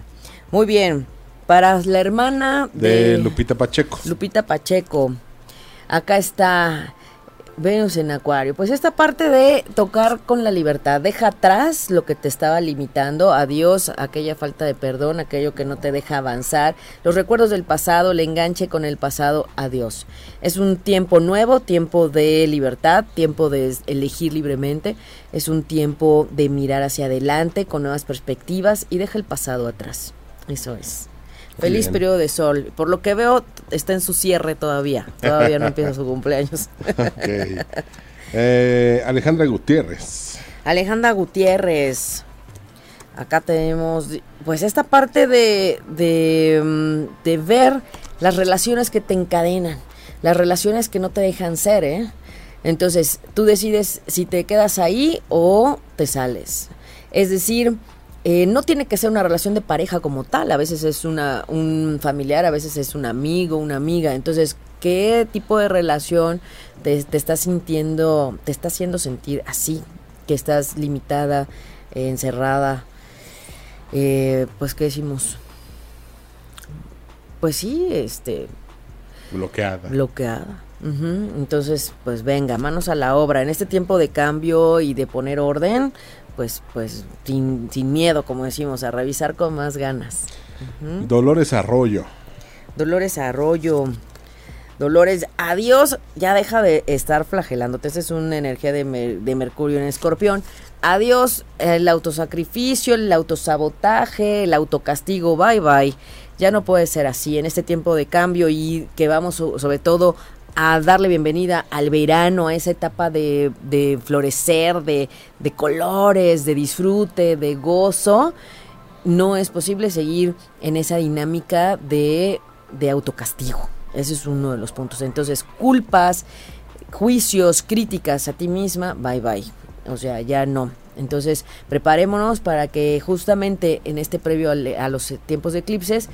Muy bien. Para la hermana de, Lupita Pacheco. Lupita Pacheco. Acá está Venus en Acuario. Pues esta parte de tocar con la libertad. Deja atrás lo que te estaba limitando. Adiós aquella falta de perdón, aquello que no te deja avanzar. Los recuerdos del pasado, el enganche con el pasado. Adiós. Es un tiempo nuevo, tiempo de libertad, tiempo de elegir libremente. Es un tiempo de mirar hacia adelante con nuevas perspectivas y deja el pasado atrás. Eso es. Feliz periodo de sol. Por lo que veo, está en su cierre todavía. Todavía no empieza su cumpleaños. Eh, Alejandra Gutiérrez. Alejandra Gutiérrez. Acá tenemos, pues, esta parte de, de, mm, de ver las relaciones que te encadenan, las relaciones que no te dejan ser, ¿eh? Entonces, tú decides si te quedas ahí o te sales. Es decir, eh, no tiene que ser una relación de pareja como tal, a veces es una, un familiar, a veces es un amigo, una amiga. Entonces, ¿qué tipo de relación te, te estás sintiendo, te está haciendo sentir así? Que estás limitada, encerrada. Eh, pues, ¿qué decimos? Pues sí, este... Bloqueada. Bloqueada. Entonces, pues venga, manos a la obra. En este tiempo de cambio y de poner orden, pues, pues sin, miedo, como decimos, a revisar con más ganas. Dolores Arroyo. Dolores Arroyo. Dolores, adiós, ya deja de estar flagelándote. Esa es una energía de, de Mercurio en Escorpión. Adiós, el autosacrificio, el autosabotaje, el autocastigo, bye bye. Ya no puede ser así en este tiempo de cambio y que vamos sobre todo a darle bienvenida al verano, a esa etapa de, florecer, de, de, colores, de disfrute, de gozo, no es posible seguir en esa dinámica de, de autocastigo. Ese es uno de los puntos. Entonces, culpas, juicios, críticas a ti misma, bye bye. o sea, ya no. Entonces, preparémonos para que justamente en este previo a los tiempos de eclipses,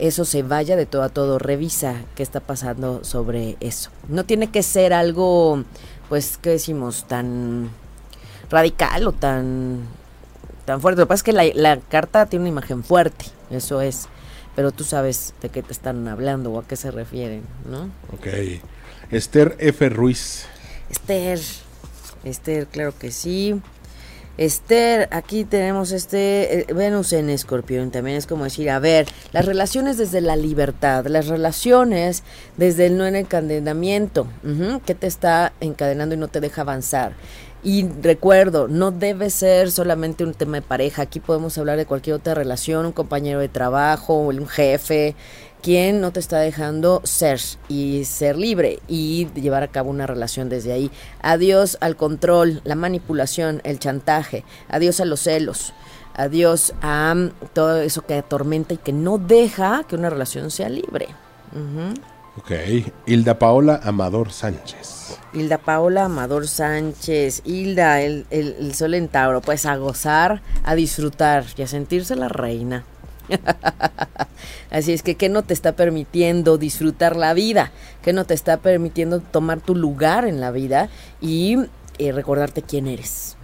eso se vaya de todo a todo. Revisa qué está pasando sobre eso. No tiene que ser algo, pues, ¿qué decimos? Tan radical o tan, tan fuerte. Lo que pasa es que la, la carta tiene una imagen fuerte, eso es. Pero tú sabes de qué te están hablando o a qué se refieren, ¿no? Ok. Esther F. Ruiz. Esther, Esther, claro que sí. Esther, aquí tenemos este eh, Venus en Escorpión, también es como decir, a ver, las relaciones desde la libertad, las relaciones desde el no encadenamiento, que te está encadenando y no te deja avanzar. Y recuerdo, no debe ser solamente un tema de pareja, aquí podemos hablar de cualquier otra relación, un compañero de trabajo, un jefe, quien no te está dejando ser y ser libre y llevar a cabo una relación desde ahí. Adiós al control, la manipulación, el chantaje, adiós a los celos, adiós a todo eso que atormenta y que no deja que una relación sea libre. Ok, Hilda Paola Amador Sánchez. Hilda Paola Amador Sánchez. Hilda, el, el, sol en Tauro, pues a gozar, a disfrutar y a sentirse la reina. Así es que, ¿qué no te está permitiendo disfrutar la vida? ¿Qué no te está permitiendo tomar tu lugar en la vida y eh, recordarte quién eres?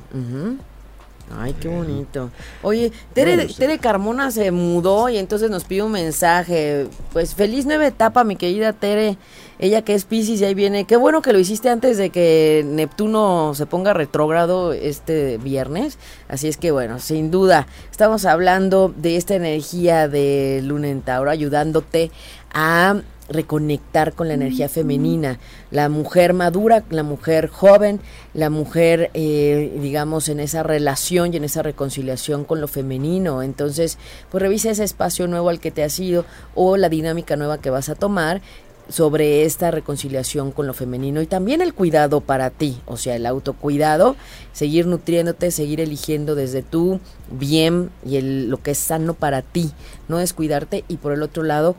Ay, qué bonito. Oye, Tere, Tere, Carmona se mudó y entonces nos pide un mensaje. Pues feliz nueva etapa, mi querida Tere. Ella que es Pisces y ahí viene. Qué bueno que lo hiciste antes de que Neptuno se ponga retrógrado este viernes. Así es que bueno, sin duda, estamos hablando de esta energía de Luna en Tauro, ayudándote a reconectar con la energía femenina, la mujer madura, la mujer joven, la mujer, eh, digamos, en esa relación y en esa reconciliación con lo femenino. Entonces, pues revisa ese espacio nuevo al que te has ido o la dinámica nueva que vas a tomar sobre esta reconciliación con lo femenino. Y también el cuidado para ti, o sea, el autocuidado, seguir nutriéndote, seguir eligiendo desde tu bien y el, lo que es sano para ti, no descuidarte y por el otro lado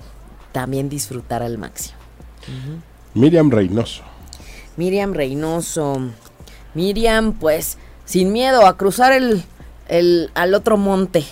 también disfrutar al máximo. Miriam Reynoso. Miriam Reynoso. Miriam, pues, sin miedo a cruzar el, el al otro monte.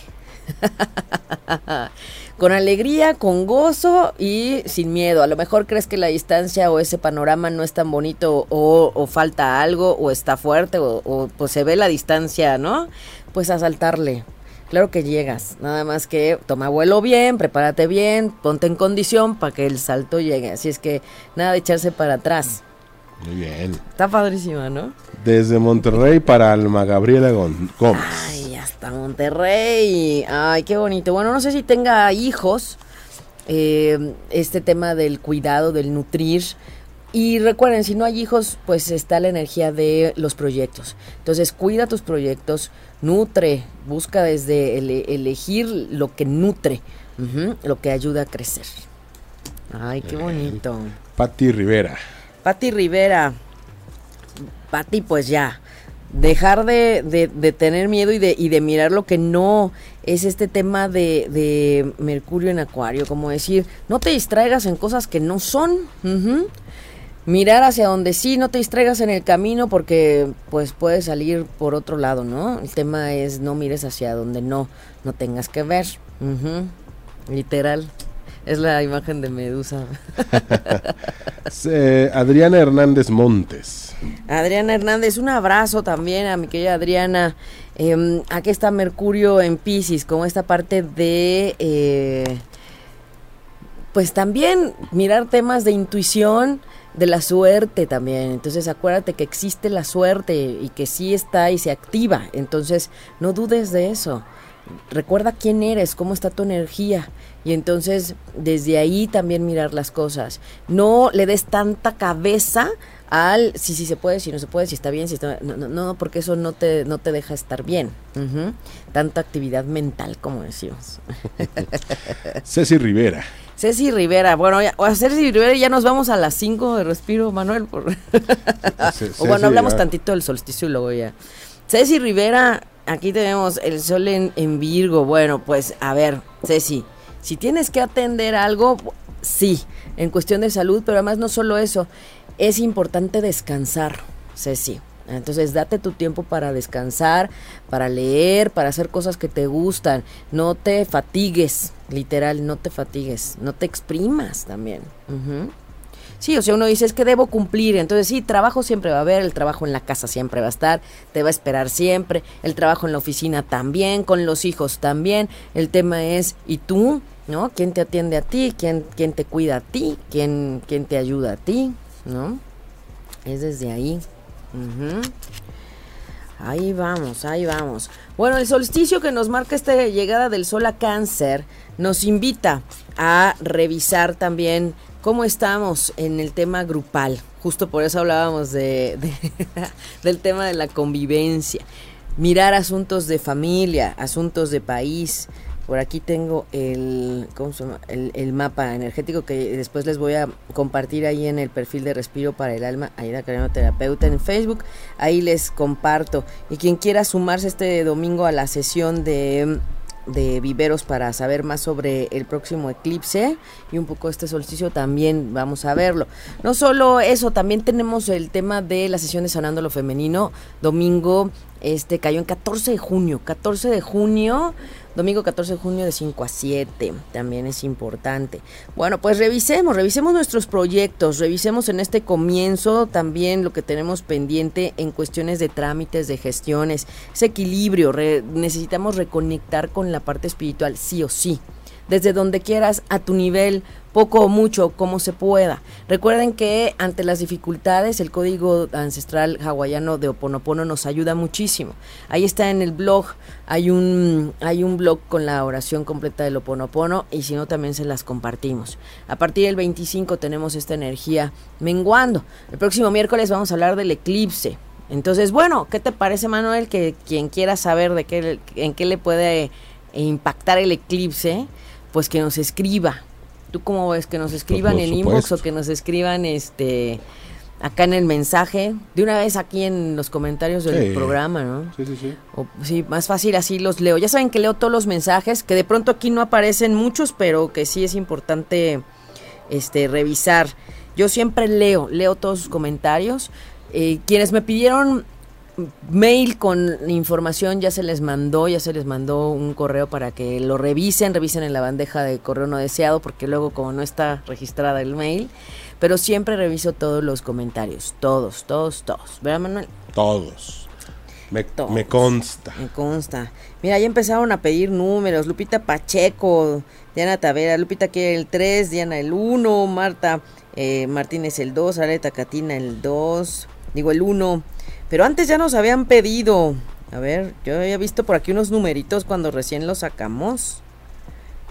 con alegría, con gozo y sin miedo. A lo mejor crees que la distancia o ese panorama no es tan bonito o, falta algo o está fuerte o, o, pues se ve la distancia, ¿no? Pues a saltarle, Claro que llegas, nada más que toma vuelo bien, prepárate bien, ponte en condición para que el salto llegue. Así es que nada de echarse para atrás. Muy bien. Está padrísima, ¿no? Desde Monterrey para Alma Gabriela Gómez. Ay, hasta Monterrey. Ay, qué bonito. Bueno, no sé si tenga hijos. Eh, este tema del cuidado, del nutrir. Y recuerden, si no hay hijos, pues está la energía de los proyectos. Entonces, cuida tus proyectos, nutre, busca desde elegir lo que nutre, lo que ayuda a crecer. Ay, qué bonito. Patti Rivera. Patti Rivera. Patti, pues ya. Dejar de, de, tener miedo y de, y de mirar lo que no es este tema de, de Mercurio en Acuario. Como decir, no te distraigas en cosas que no son mirar hacia donde sí, no te distraigas en el camino porque pues puedes salir por otro lado, ¿no? El tema es no mires hacia donde no, no tengas que ver. Literal. Es la imagen de Medusa. Adriana Hernández Montes. Adriana Hernández, un abrazo también a mi querida Adriana. Eh, aquí está Mercurio en Pisces, como esta parte de... Eh, pues también mirar temas de intuición, de la suerte también. Entonces acuérdate que existe la suerte y que sí está y se activa. Entonces no dudes de eso. Recuerda quién eres, cómo está tu energía. Y entonces desde ahí también mirar las cosas. No le des tanta cabeza al si sí, se puede, si no se puede, si está bien, si está no, no, no porque eso no te, no te deja estar bien. Tanta actividad mental, como decimos. Ceci Rivera. Ceci Rivera, bueno, ya, a Ceci Rivera ya nos vamos a las 5 de respiro, Manuel. Por... o bueno, hablamos tantito del solsticio y luego ya. Ceci Rivera, aquí tenemos el sol en, Virgo. Bueno, pues a ver, Ceci, si tienes que atender algo, sí, en cuestión de salud, pero además no solo eso, es importante descansar, Ceci. Entonces date tu tiempo para descansar, para leer, para hacer cosas que te gustan. No te fatigues, literal, no te fatigues, no te exprimas también. Sí, o sea, uno dice, es que debo cumplir, entonces sí, trabajo siempre va a haber, el trabajo en la casa siempre va a estar, te va a esperar siempre, el trabajo en la oficina también, con los hijos también, el tema es, ¿y tú? ¿No? ¿Quién te atiende a ti? ¿Quién, quién te cuida a ti? ¿Quién, quién te ayuda a ti? ¿No? Es desde ahí. Ahí vamos, ahí vamos. Bueno, el solsticio que nos marca esta llegada del sol a cáncer nos invita a revisar también cómo estamos en el tema grupal. Justo por eso hablábamos de, del tema de la convivencia. Mirar asuntos de familia, asuntos de país, por aquí tengo el, ¿cómo se llama? el, mapa energético que después les voy a compartir ahí en el perfil de Respiro para el Alma, Aida Carino Terapeuta en Facebook. Ahí les comparto. Y quien quiera sumarse este domingo a la sesión de de viveros para saber más sobre el próximo eclipse y un poco este solsticio también vamos a verlo. No solo eso, también tenemos el tema de la sesión de Sanando lo Femenino, domingo, este cayó en 14 de junio, 14 de junio Domingo 14 de junio de 5 a 7, también es importante. Bueno, pues revisemos, revisemos nuestros proyectos, revisemos en este comienzo también lo que tenemos pendiente en cuestiones de trámites, de gestiones, ese equilibrio, necesitamos reconectar con la parte espiritual, sí o sí desde donde quieras, a tu nivel, poco o mucho, como se pueda. Recuerden que ante las dificultades, el código ancestral hawaiano de Oponopono nos ayuda muchísimo. Ahí está en el blog, hay un, hay un blog con la oración completa del Oponopono y si no, también se las compartimos. A partir del 25 tenemos esta energía menguando. El próximo miércoles vamos a hablar del eclipse. Entonces, bueno, ¿qué te parece, Manuel? Que quien quiera saber de qué, en qué le puede impactar el eclipse, pues que nos escriba. ¿Tú cómo ves? Que nos pues, escriban en inbox o que nos escriban este acá en el mensaje, de una vez aquí en los comentarios del programa, ¿no? Sí, sí, sí. O, sí, más fácil así los leo. Ya saben que leo todos los mensajes, que de pronto aquí no aparecen muchos, pero que sí es importante este revisar. Yo siempre leo, leo todos sus comentarios. Eh, quienes me pidieron mail con información ya se les mandó, ya se les mandó un correo para que lo revisen, revisen en la bandeja de correo no deseado, porque luego como no está registrada el mail, pero siempre reviso todos los comentarios, todos, todos, todos. ¿Verdad, Manuel? Todos. Me, me consta. Me consta. Mira, ya empezaron a pedir números. Lupita Pacheco, Diana Tavera, Lupita quiere el 3, Diana el 1, Marta eh, Martínez el 2, Areta Catina el 2, digo el 1. Pero antes ya nos habían pedido. A ver, yo había visto por aquí unos numeritos cuando recién los sacamos.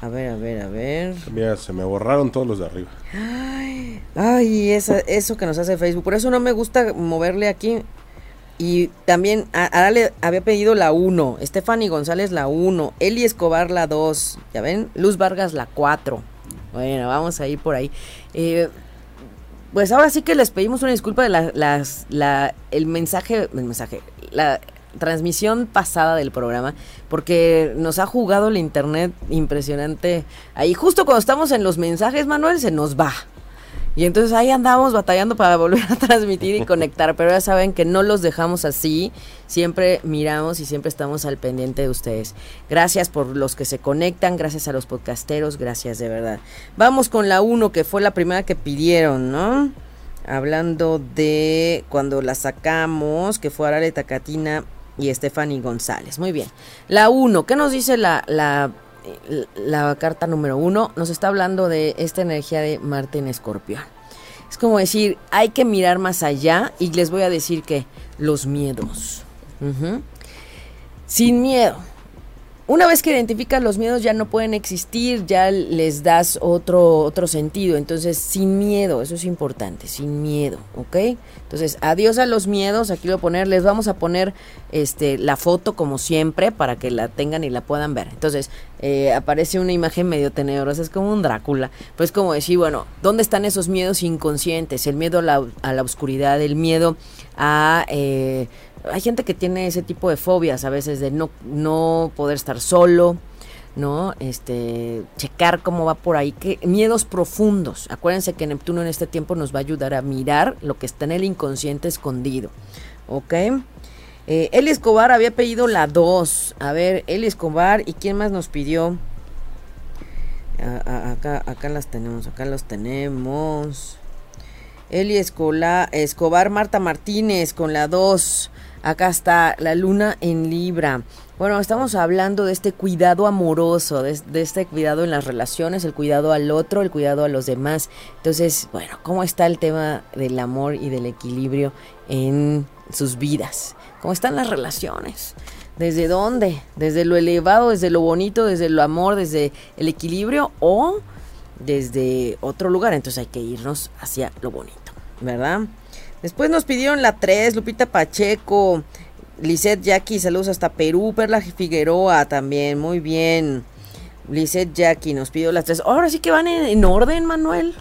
A ver, a ver, a ver. Mira, se me borraron todos los de arriba. Ay, ay eso que nos hace Facebook. Por eso no me gusta moverle aquí. Y también ahora le había pedido la 1, Stephanie González la 1, Eli Escobar la 2, ya ven, Luz Vargas la 4. Bueno, vamos a ir por ahí. Eh, pues ahora sí que les pedimos una disculpa de la, las, la, el mensaje, el mensaje, la transmisión pasada del programa, porque nos ha jugado el internet impresionante. Ahí justo cuando estamos en los mensajes, Manuel, se nos va. Y entonces ahí andamos batallando para volver a transmitir y conectar, pero ya saben que no los dejamos así, siempre miramos y siempre estamos al pendiente de ustedes. Gracias por los que se conectan, gracias a los podcasteros, gracias de verdad. Vamos con la 1, que fue la primera que pidieron, ¿no? Hablando de cuando la sacamos, que fue Arale Tacatina y Stephanie González. Muy bien. La 1, ¿qué nos dice la, la la carta número uno nos está hablando de esta energía de Marte en Escorpión. Es como decir, hay que mirar más allá y les voy a decir que los miedos. Sin miedo. Una vez que identificas los miedos ya no pueden existir, ya les das otro, otro sentido. Entonces, sin miedo, eso es importante, sin miedo, ¿ok? Entonces, adiós a los miedos, aquí lo voy a poner, les vamos a poner este, la foto como siempre para que la tengan y la puedan ver. Entonces, eh, aparece una imagen medio tenebrosa, es como un Drácula. Pues como decir, bueno, ¿dónde están esos miedos inconscientes? El miedo a la, a la oscuridad, el miedo a... Eh, hay gente que tiene ese tipo de fobias a veces de no, no poder estar solo, ¿no? Este, checar cómo va por ahí, que miedos profundos. Acuérdense que Neptuno en este tiempo nos va a ayudar a mirar lo que está en el inconsciente escondido. ¿ok? Eh, Eli Escobar había pedido la 2. A ver, Eli Escobar, ¿y quién más nos pidió? acá, las tenemos, acá los tenemos. Eli Escobar, Marta Martínez con la 2. Acá está la luna en Libra. Bueno, estamos hablando de este cuidado amoroso, de, este cuidado en las relaciones, el cuidado al otro, el cuidado a los demás. Entonces, bueno, ¿cómo está el tema del amor y del equilibrio en sus vidas? ¿Cómo están las relaciones? ¿Desde dónde? ¿Desde lo elevado, desde lo bonito, desde lo amor, desde el equilibrio o desde otro lugar? Entonces hay que irnos hacia lo bonito, ¿verdad? Después nos pidieron la 3, Lupita Pacheco, Lisette Jackie, saludos hasta Perú, Perla Figueroa también, muy bien. Lisette Jackie nos pidió las 3. Ahora sí que van en, orden, Manuel.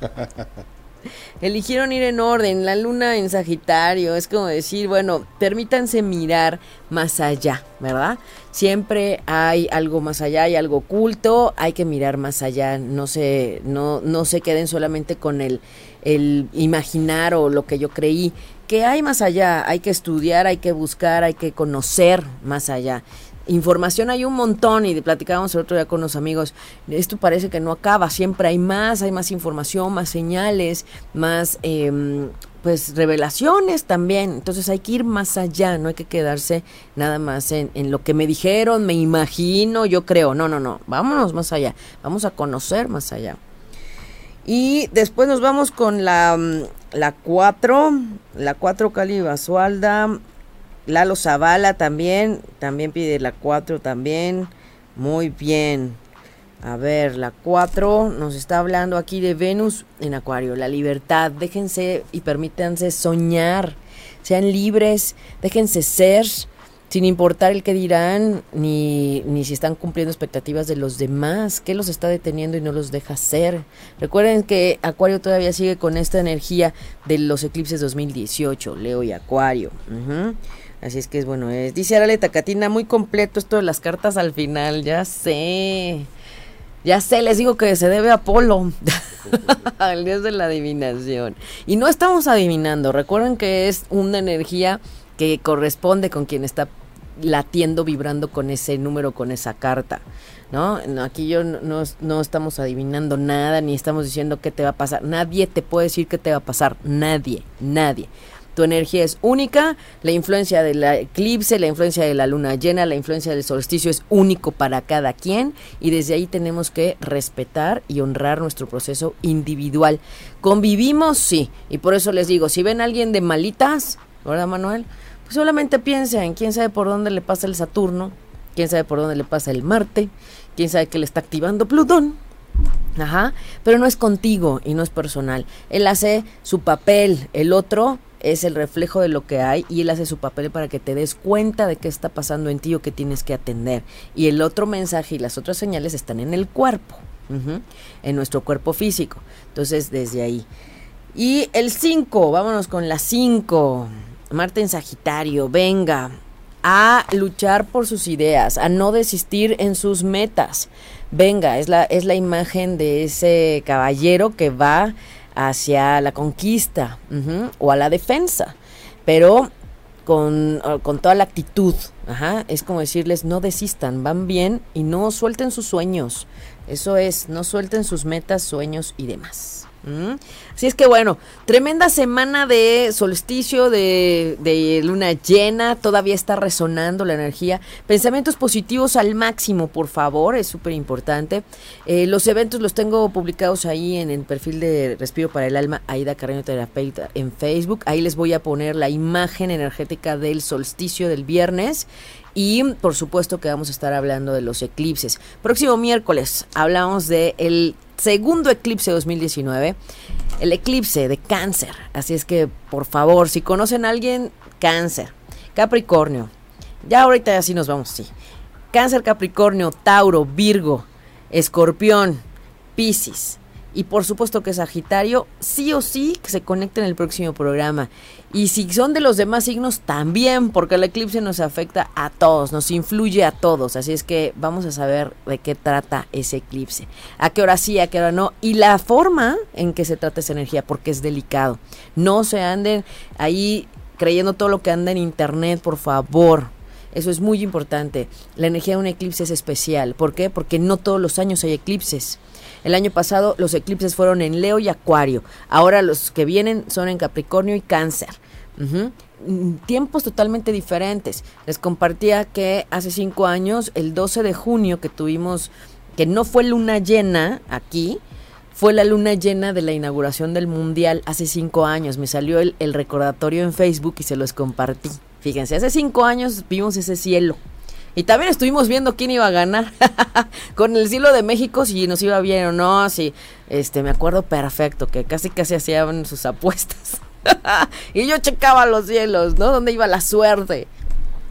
Eligieron ir en orden, la luna en Sagitario, es como decir, bueno, permítanse mirar más allá, ¿verdad? Siempre hay algo más allá, hay algo oculto, hay que mirar más allá, no se, no, no se queden solamente con el el imaginar o lo que yo creí, que hay más allá, hay que estudiar, hay que buscar, hay que conocer más allá. Información hay un montón y platicábamos el otro día con los amigos, esto parece que no acaba, siempre hay más, hay más información, más señales, más em, pues revelaciones también, entonces hay que ir más allá, no hay que quedarse nada más en, en lo que me dijeron, me imagino, yo creo, no, no, no, vámonos más allá, vamos a conocer más allá. Y después nos vamos con la, mm, la 4, la 4 Cali Basualda, Lalo Zavala también, también pide la 4 también, muy bien. A ver, la 4 nos está hablando aquí de Venus en Acuario, la libertad, déjense y permítanse soñar, sean libres, déjense ser, sin importar el que dirán, ni, ni si están cumpliendo expectativas de los demás, qué los está deteniendo y no los deja ser. Recuerden que Acuario todavía sigue con esta energía de los eclipses 2018, Leo y Acuario. Así es que es bueno, es, dice Araleta Catina, muy completo esto de las cartas al final, ya sé. Ya sé, les digo que se debe a Apolo, al dios de la adivinación. Y no estamos adivinando, recuerden que es una energía que corresponde con quien está latiendo, vibrando con ese número, con esa carta. ¿no? Aquí yo no, no, estamos adivinando nada, ni estamos diciendo qué te va a pasar. Nadie te puede decir qué te va a pasar. Nadie, nadie. Tu energía es única, la influencia del eclipse, la influencia de la luna llena, la influencia del solsticio es único para cada quien y desde ahí tenemos que respetar y honrar nuestro proceso individual. ¿Convivimos? Sí. Y por eso les digo, si ven a alguien de malitas, ¿verdad Manuel? Solamente piensa en quién sabe por dónde le pasa el Saturno, quién sabe por dónde le pasa el Marte, quién sabe que le está activando Plutón. Ajá, pero no es contigo y no es personal. Él hace su papel, el otro es el reflejo de lo que hay y él hace su papel para que te des cuenta de qué está pasando en ti o qué tienes que atender. Y el otro mensaje y las otras señales están en el cuerpo, en nuestro cuerpo físico. Entonces, desde ahí. Y el 5, vámonos con la 5. Marte en Sagitario, venga a luchar por sus ideas, a no desistir en sus metas. Venga, es la, es la imagen de ese caballero que va hacia la conquista o a la defensa, pero con, con toda la actitud. Ajá, es como decirles, no desistan, van bien y no suelten sus sueños. Eso es, no suelten sus metas, sueños y demás. Así es que bueno, tremenda semana de solsticio, de, luna llena, todavía está resonando la energía. Pensamientos positivos al máximo, por favor, es súper importante. Eh, los eventos los tengo publicados ahí en el perfil de Respiro para el Alma, Aida Carreño Terapeuta en Facebook. Ahí les voy a poner la imagen energética del solsticio del viernes. Y por supuesto que vamos a estar hablando de los eclipses. Próximo miércoles hablamos de el segundo eclipse 2019, el eclipse de cáncer. Así es que, por favor, si conocen a alguien, cáncer, Capricornio. Ya ahorita así nos vamos, sí. Cáncer, Capricornio, Tauro, Virgo, Escorpión, Piscis. Y por supuesto que Sagitario, sí o sí que se conecte en el próximo programa. Y si son de los demás signos, también, porque el eclipse nos afecta a todos, nos influye a todos. Así es que vamos a saber de qué trata ese eclipse. A qué hora sí, a qué hora no. Y la forma en que se trata esa energía, porque es delicado. No se anden ahí creyendo todo lo que anda en internet, por favor. Eso es muy importante. La energía de un eclipse es especial. ¿Por qué? Porque no todos los años hay eclipses. El año pasado los eclipses fueron en Leo y Acuario. Ahora los que vienen son en Capricornio y Cáncer. Mm, tiempos totalmente diferentes. Les compartía que hace cinco años, el 12 de junio que tuvimos, que no fue luna llena aquí, fue la luna llena de la inauguración del Mundial hace cinco años. Me salió el, el recordatorio en Facebook y se los compartí. Fíjense, hace cinco años vimos ese cielo. Y también estuvimos viendo quién iba a ganar con el cielo de México, si nos iba bien o no, si, este, me acuerdo perfecto, que casi casi hacían sus apuestas. y yo checaba los cielos, ¿no? ¿Dónde iba la suerte?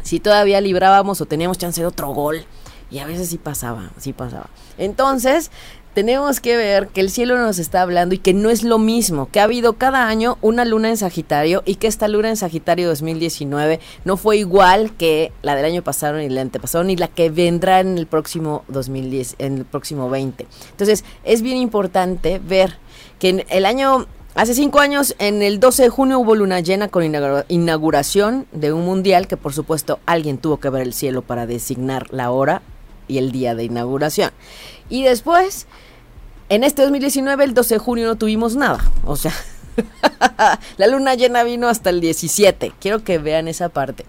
Si todavía librábamos o teníamos chance de otro gol. Y a veces sí pasaba, sí pasaba. Entonces, tenemos que ver que el cielo nos está hablando y que no es lo mismo, que ha habido cada año una luna en Sagitario y que esta luna en Sagitario 2019 no fue igual que la del año pasado ni la antepasado ni la que vendrá en el próximo 2010, en el próximo 20. Entonces, es bien importante ver que en el año Hace cinco años, en el 12 de junio, hubo luna llena con inauguración de un mundial que, por supuesto, alguien tuvo que ver el cielo para designar la hora y el día de inauguración. Y después, en este 2019, el 12 de junio, no tuvimos nada. O sea, la luna llena vino hasta el 17. Quiero que vean esa parte.